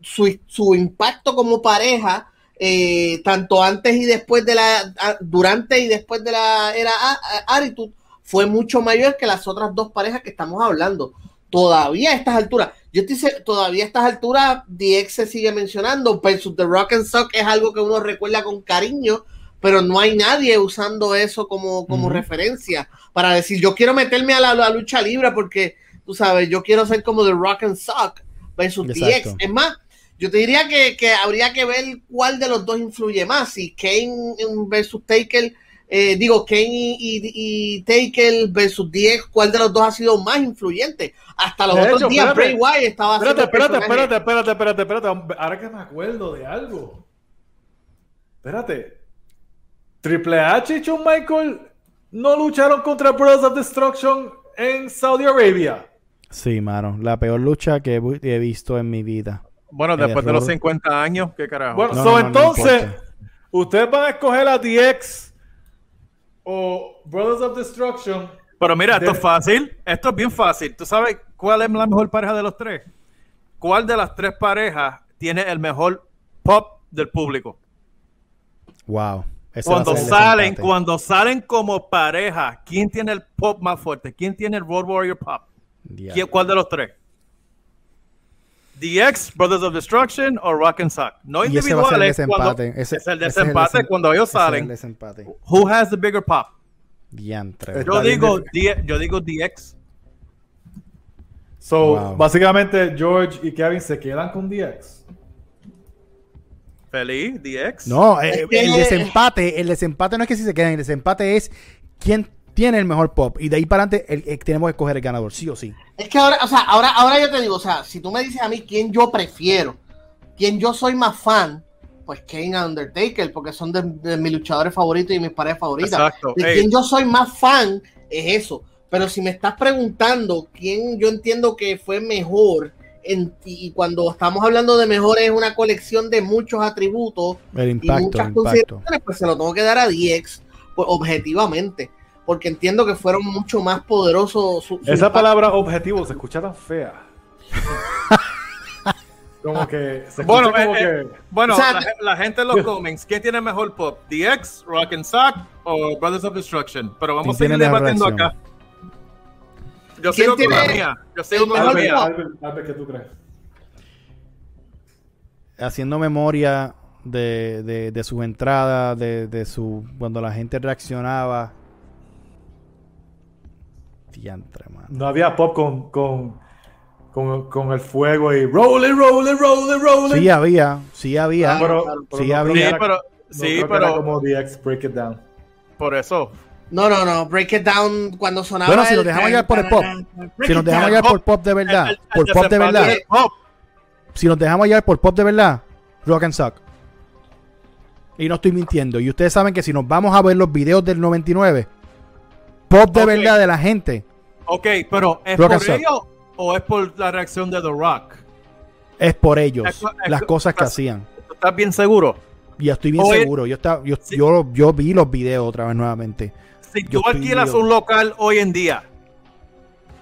su, su impacto como pareja, eh, tanto antes y después de la, durante y después de la era A- a- Attitude, fue mucho mayor que las otras dos parejas que estamos hablando. Todavía a estas alturas, yo estoy se- todavía a estas alturas, DX se sigue mencionando, versus The Rock and Sock es algo que uno recuerda con cariño, pero no hay nadie usando eso como, como referencia para decir, yo quiero meterme a la, la lucha libre porque, tú sabes, yo quiero ser como The Rock and Sock versus Exacto. DX. Es más, yo te diría que, que habría que ver cuál de los dos influye más, si Kane versus Taker, eh, digo, Kane y, y, y Taker versus DX, cuál de los dos ha sido más influyente. Hasta los De otros hecho, días, espérate. Bray Wyatt estaba Espérate, haciendo espérate, espérate, espérate, espérate, espérate. Ahora que me acuerdo de algo. Espérate. Triple H y Shawn Michael no lucharon contra Brothers of Destruction en Saudi Arabia. Sí, mano. La peor lucha que he visto en mi vida. Bueno, después de los error. 50 años, ¿qué carajo? Bueno, No, so no, no, no entonces, importa. ustedes van a escoger a DX o Brothers of Destruction. Pero mira, esto De- es fácil. Esto es bien fácil. ¿Tú sabes cuál es la mejor pareja de los tres? ¿Cuál de las tres parejas tiene el mejor pop del público? Wow. Ese Cuando salen, cuando salen como pareja, ¿quién tiene el pop más fuerte? ¿Quién tiene el Road Warrior pop? Diablo. ¿Quién- ¿Cuál de los tres? DX, Brothers of Destruction o Rock and Sock. No ese individuales. cuando- desempate. Ese- es el ese es desempate desem- cuando ellos ese es el salen. desempate. Who has the bigger pop? Diantre. Está Yo digo, D- yo digo DX. So, Wow. básicamente, George y Kevin se quedan con DX. Feliz, DX. No, eh, el desempate, el desempate no es que si se quedan, el desempate es quién tiene el mejor pop. Y de ahí para adelante el- el- tenemos que escoger el ganador, sí o sí. Es que ahora, o sea, ahora, ahora yo te digo, o sea, si tú me dices a mí quién yo prefiero, quién yo soy más fan, pues Kane Undertaker, porque son de, de mis luchadores favoritos y mis parejas favoritas. Exacto. De Ey, quién yo soy más fan es eso. Pero si me estás preguntando quién yo entiendo que fue mejor, en, y cuando estamos hablando de mejor es una colección de muchos atributos El y muchas el impacto. consideraciones, pues se lo tengo que dar a DX, pues, objetivamente, porque entiendo que fueron mucho más poderosos. su- su Esa impacto. palabra objetivo se escucha tan fea. *laughs* como que se escucha Bueno, como eh, que Bueno, O sea, la, la gente en los comments, ¿quién tiene mejor pop? ¿DX, Rock and Sock o Brothers of Destruction? Pero vamos a ¿Quién seguir debatiendo acá. Yo ¿Quién sigo con la tiene mía. Yo sigo con la mía. pop? Albert, Albert, ¿qué tú crees? Haciendo memoria de, de, de sus entradas, de, de su cuando la gente reaccionaba. Diantre, mano. No había pop con, con, con, con el fuego y rolling, rolling, rolling, rolling. Sí había, sí había. Ah, pero, Sí no había. era- pero, no sí, pero como DX Break It Down. por eso. No, no, no. Break it down cuando sonaba. Bueno, si nos dejamos llevar por el pop. Si nos dejamos llevar por pop de verdad, por pop de verdad, si nos dejamos llevar por pop de verdad, Rock and Sock. Y no estoy mintiendo. Y ustedes saben que si nos vamos a ver los videos del 99, pop de verdad de la gente, Ok, pero ¿es Rock por Sock. ello o es por la reacción de The Rock? es por ellos, Es co- es las co- cosas que hacían. ¿Tú ¿Estás bien seguro? Y estoy bien Oye, seguro. Yo, estaba, yo, yo, yo vi los videos otra vez nuevamente. Si Yo tú alquilas un local hoy en día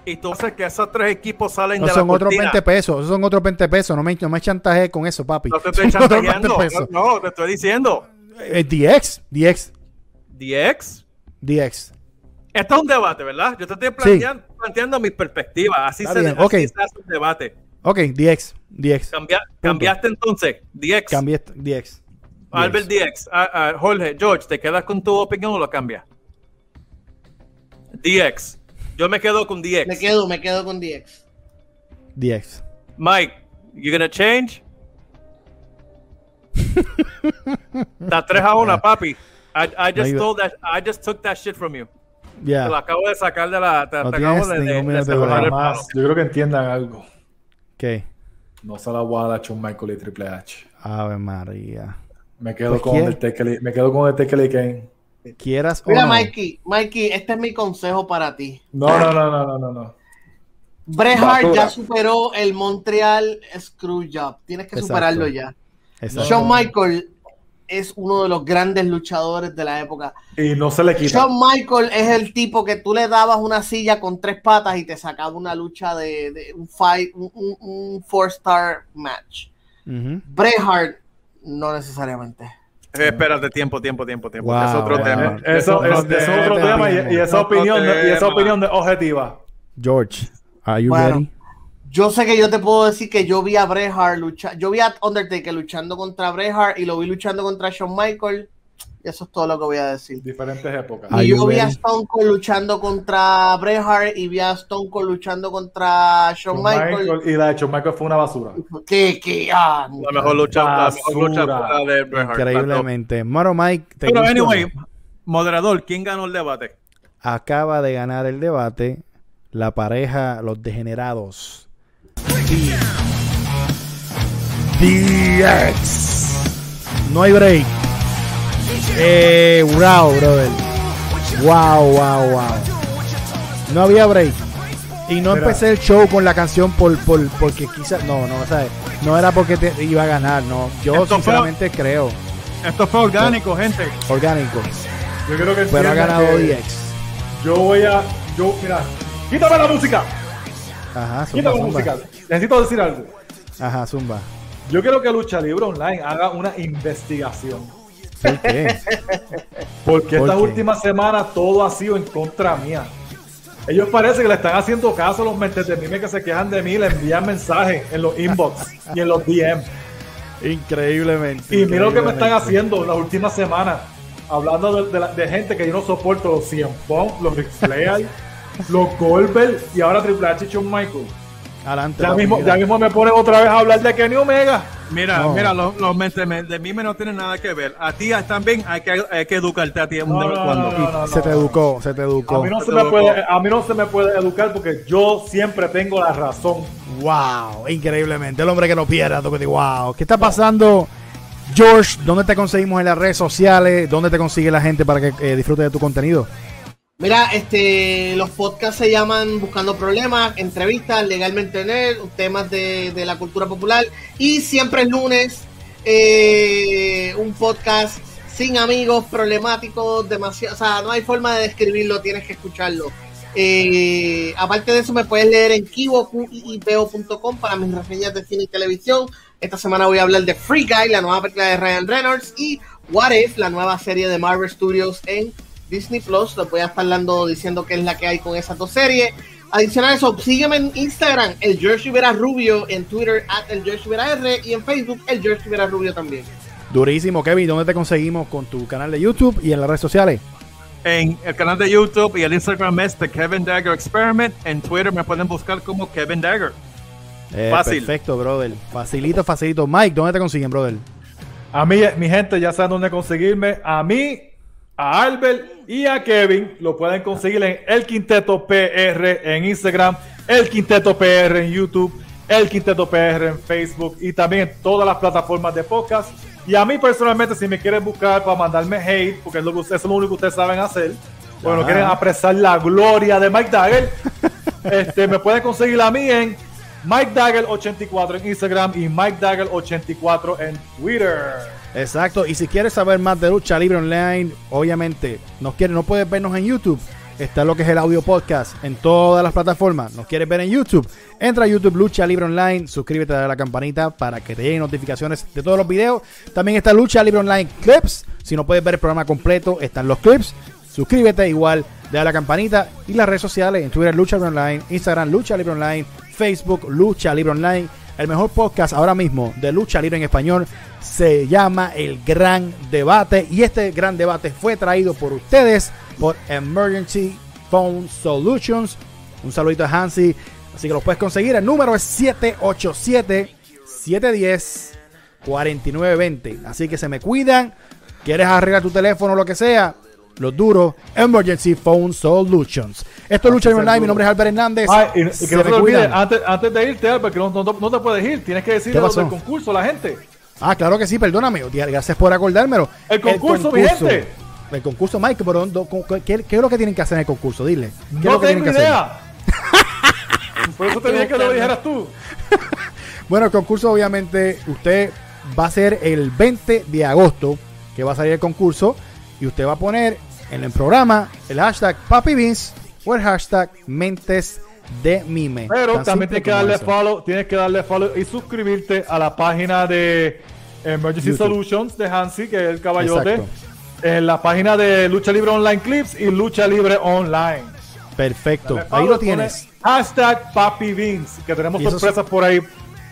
y tú haces que esos tres equipos salen No de son la otros cortina, 20 pesos. Esos son otros 20 pesos. No me, no me chantaje con eso, papi. no te *laughs* estoy Son chantajeando. 20 pesos. No, no, te estoy diciendo. Eh, DX, DX, DX. DX. Esto es un debate, ¿verdad? Yo te estoy planteando, planteando mis perspectivas. Así, se, así ok. se hace un debate. Ok, DX, DX. Cambia- cambiaste entonces. DX. Cambié esto, DX. Albert DX. Ah, ah, Jorge, George, ¿te quedas con tu opinión o lo cambias? DX. Yo me quedo con DX. Me quedo, me quedo con DX. DX. Mike, you gonna change? *laughs* Está 3 a 1, papi. I, I just that, I just took that shit from you. Ya. Te lo acabo de sacar de la. Te, No te acabo tienes de, de, ningún de minuto de el. Más, yo creo que entiendan algo. ¿Qué? No se la voy a dar a Shawn Michael y Triple H. Ave María. Me quedo Pues, con ¿quién? Undertaker y, me quedo con Undertaker y Kane. quieras o Mira, no. Mikey, Mikey, este es mi consejo para ti. No, no, no, no, no, no, no. Bret Hart Basura. ya superó el Montreal Screwjob. Tienes que Exacto. superarlo ya. Exacto. Shawn Michael es uno de los grandes luchadores de la época. Y no se le quita. Shawn Michael es el tipo que tú le dabas una silla con tres patas y te sacaba una lucha de, de un fight, un, un- un four star match. Bret Hart, no necesariamente. Eh, espérate, tiempo, tiempo, tiempo, tiempo. Wow, es otro wow. tema. Eh, Eso, es, otro tema y, esa opinión, y esa opinión objetiva. George, are you Bueno. ready? Yo sé que yo te puedo decir que yo vi a Bret Hart luchar, yo vi a Undertaker luchando contra Bret Hart y lo vi luchando contra Shawn Michael. Y eso es todo lo que voy a decir. Diferentes épocas. Are Y yo vi a? Stone Cold luchando contra Bret Hart y vi a Stone Cold luchando contra Shawn Shawn Michael. Michael, y la de Shawn Michael fue una basura. Que, que, ah, La mejor lucha, la mejor lucha Basura. fue la de Bret Hart. Increíblemente. Moro Mike, ¿te Pero gustó? anyway, moderador, ¿quién ganó el debate? acaba de ganar el debate la pareja Los Degenerados. DX. No hay break. Eh, wow, brother. Wow, wow, wow. No había break. Y no empecé el show con la canción por, por porque quizás no, no, ¿sabes? No era porque te iba a ganar, no. Yo fue- sinceramente creo Esto fue orgánico, gente. orgánico, Yo creo que pero ha ganado que DX. Yo voy a. Yo, mira. Quítame la música. Ajá, zumba, zumba. música. Necesito decir algo. Ajá, zumba. Yo quiero que Lucha Libre Online haga una investigación. ¿Por qué? Porque ¿Por esta qué? última semana todo ha sido en contra mía. Ellos parece que le están haciendo caso a los mentes de mí que se quejan de mí, le envían mensajes en los inbox y en los DM. Increíblemente. Y mira lo que me están haciendo las últimas semanas. Hablando de, de la- de gente que yo no soporto, los CM Punk, los Ric Flair, los Goldberg y ahora Triple H y Shawn Michael. Adelante. Ya mismo, ya mismo me ponen otra vez a hablar de Kenny Omega. Mira, No. mira, los, los de mí no tienen nada que ver. A ti también hay que, hay que educarte a ti de No, en no, cuando. no, no, no, Se te educó, se te A educó. mí, no se me educó. puede, a mí no se me puede educar porque yo siempre tengo la razón. Wow, increíblemente. El hombre que no pierda, wow. ¿Qué está pasando, George? ¿Dónde te conseguimos en las redes sociales? ¿Dónde te consigue la gente para que eh, disfrute de tu contenido? Mira, este, los podcasts se llaman Buscando Problemas, entrevistas, legalmente nerd, temas de, de la cultura popular y siempre el lunes eh, un podcast sin amigos, problemáticos, demasiado, o sea, no hay forma de describirlo, tienes que escucharlo. Eh, aparte de eso, me puedes leer en kiwo.com para mis reseñas de cine y televisión. Esta semana voy a hablar de Free Guy, la nueva película de Ryan Reynolds, y What If, la nueva serie de Marvel Studios en Disney Plus. Les voy a estar dando, diciendo qué es la que hay con esas dos series. Adicional a eso, sígueme en Instagram, el George Rivera Rubio, en Twitter, at el George Rivera R, y en Facebook, el George Rivera Rubio también. Durísimo, Kevin. ¿Dónde te conseguimos con tu canal de YouTube y en las redes sociales? En el canal de YouTube y el Instagram es The Kevin Dagger Experiment. En Twitter me pueden buscar como Kevin Dagger. Eh, Fácil. Perfecto, brother. Facilito, facilito. Mike, ¿dónde te consiguen, brother? A mí, mi gente, ya saben dónde conseguirme. A mí, a Albert y a Kevin lo pueden conseguir en El Quinteto PR en Instagram, El Quinteto PR en YouTube, El Quinteto PR en Facebook y también en todas las plataformas de podcast. Y a mí personalmente, si me quieren buscar para mandarme hate, porque es lo, que ustedes, es lo único que ustedes saben hacer, bueno, Ajá. quieren apresar la gloria de Mike Dagger, *laughs* este, me pueden conseguir a mí en Mike Dagger84 en Instagram y Mike Dagger84 en Twitter. Exacto. Y si quieres saber más de lucha libre online, obviamente, nos quieres, no puedes vernos en YouTube. Está lo que es el audio podcast en todas las plataformas. ¿Nos quieres ver en YouTube? Entra a YouTube Lucha Libre Online, suscríbete, a la campanita para que te lleguen notificaciones de todos los videos. También está Lucha Libre Online Clips. Si no puedes ver el programa completo, están los clips. Suscríbete igual, dale a la campanita y las redes sociales en Twitter Lucha Libre Online, Instagram Lucha Libre Online, Facebook Lucha Libre Online. El mejor podcast ahora mismo de lucha libre en español se llama El Gran Debate y este gran debate fue traído por ustedes por Emergency Phone Solutions. Un saludito a Hansi, así que lo puedes conseguir. El número es 787-710-4920. Así que se me cuidan. ¿Quieres arreglar tu teléfono o lo que sea? Los duros, Emergency Phone Solutions. Esto es Lucha Online. Mi nombre es Albert Hernández. Ay, y, que no se te olvide, cuidan. antes, antes de irte, Albert, que no, no, no te puedes ir, tienes que decirle ¿Qué lo del concurso a la gente. Ah, claro que sí, perdóname. Gracias por acordármelo. El concurso, mi gente. El concurso, Mike, pero ¿qué, qué es lo que tienen que hacer en el concurso? Dile. ¿Qué es No lo que tengo tienen que hacer? idea. *laughs* Por eso tenía que lo dijeras tú. *laughs* Bueno, el concurso obviamente usted va a ser el 20 de agosto que va a salir el concurso y usted va a poner en el programa el hashtag Papi Beans o el hashtag Mentes de Mime. Pero Tan también tienes que darle eso. follow, tienes que darle follow y suscribirte a la página de Emergency YouTube. Solutions de Hansi, que es el caballote. Exacto. En la página de Lucha Libre Online Clips y Lucha Libre Online. Perfecto. Dale Ahí lo tienes. Hashtag Papi Beans, que tenemos sorpresas por ahí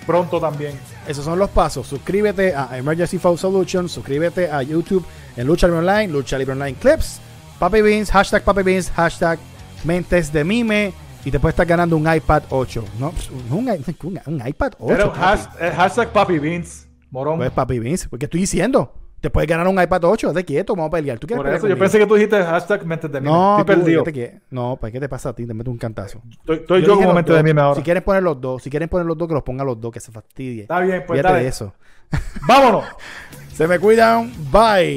pronto también. Esos son los pasos. Suscríbete a Emergency Phone Solutions, suscríbete a YouTube en Lucha Libre Online, Lucha Libre Online Clips, Papi Beans, hashtag Papi Beans, hashtag Mentes de Mime y te puedes estar ganando un iPad 8. No, Pues, un, i- un- un iPad 8. Pero has- eh, hashtag Papi Beans, morón. Pues Papi Beans, ¿qué estoy diciendo? Te puedes ganar un iPad 8, de quieto, vamos a pelear. ¿Tú quieres por eso yo pensé que tú dijiste hashtag mentes de mí. No, Estoy tú, perdido. yo te no, pues ¿qué te pasa a ti? Te meto un cantazo. Estoy, estoy yo, dije como mente de mí ahora. Si quieren poner los dos, si quieren poner los dos, que los ponga los dos, que se fastidie. Está bien, pues Fíjate dale. de eso. Vámonos. *laughs* Se me cuidan. Bye.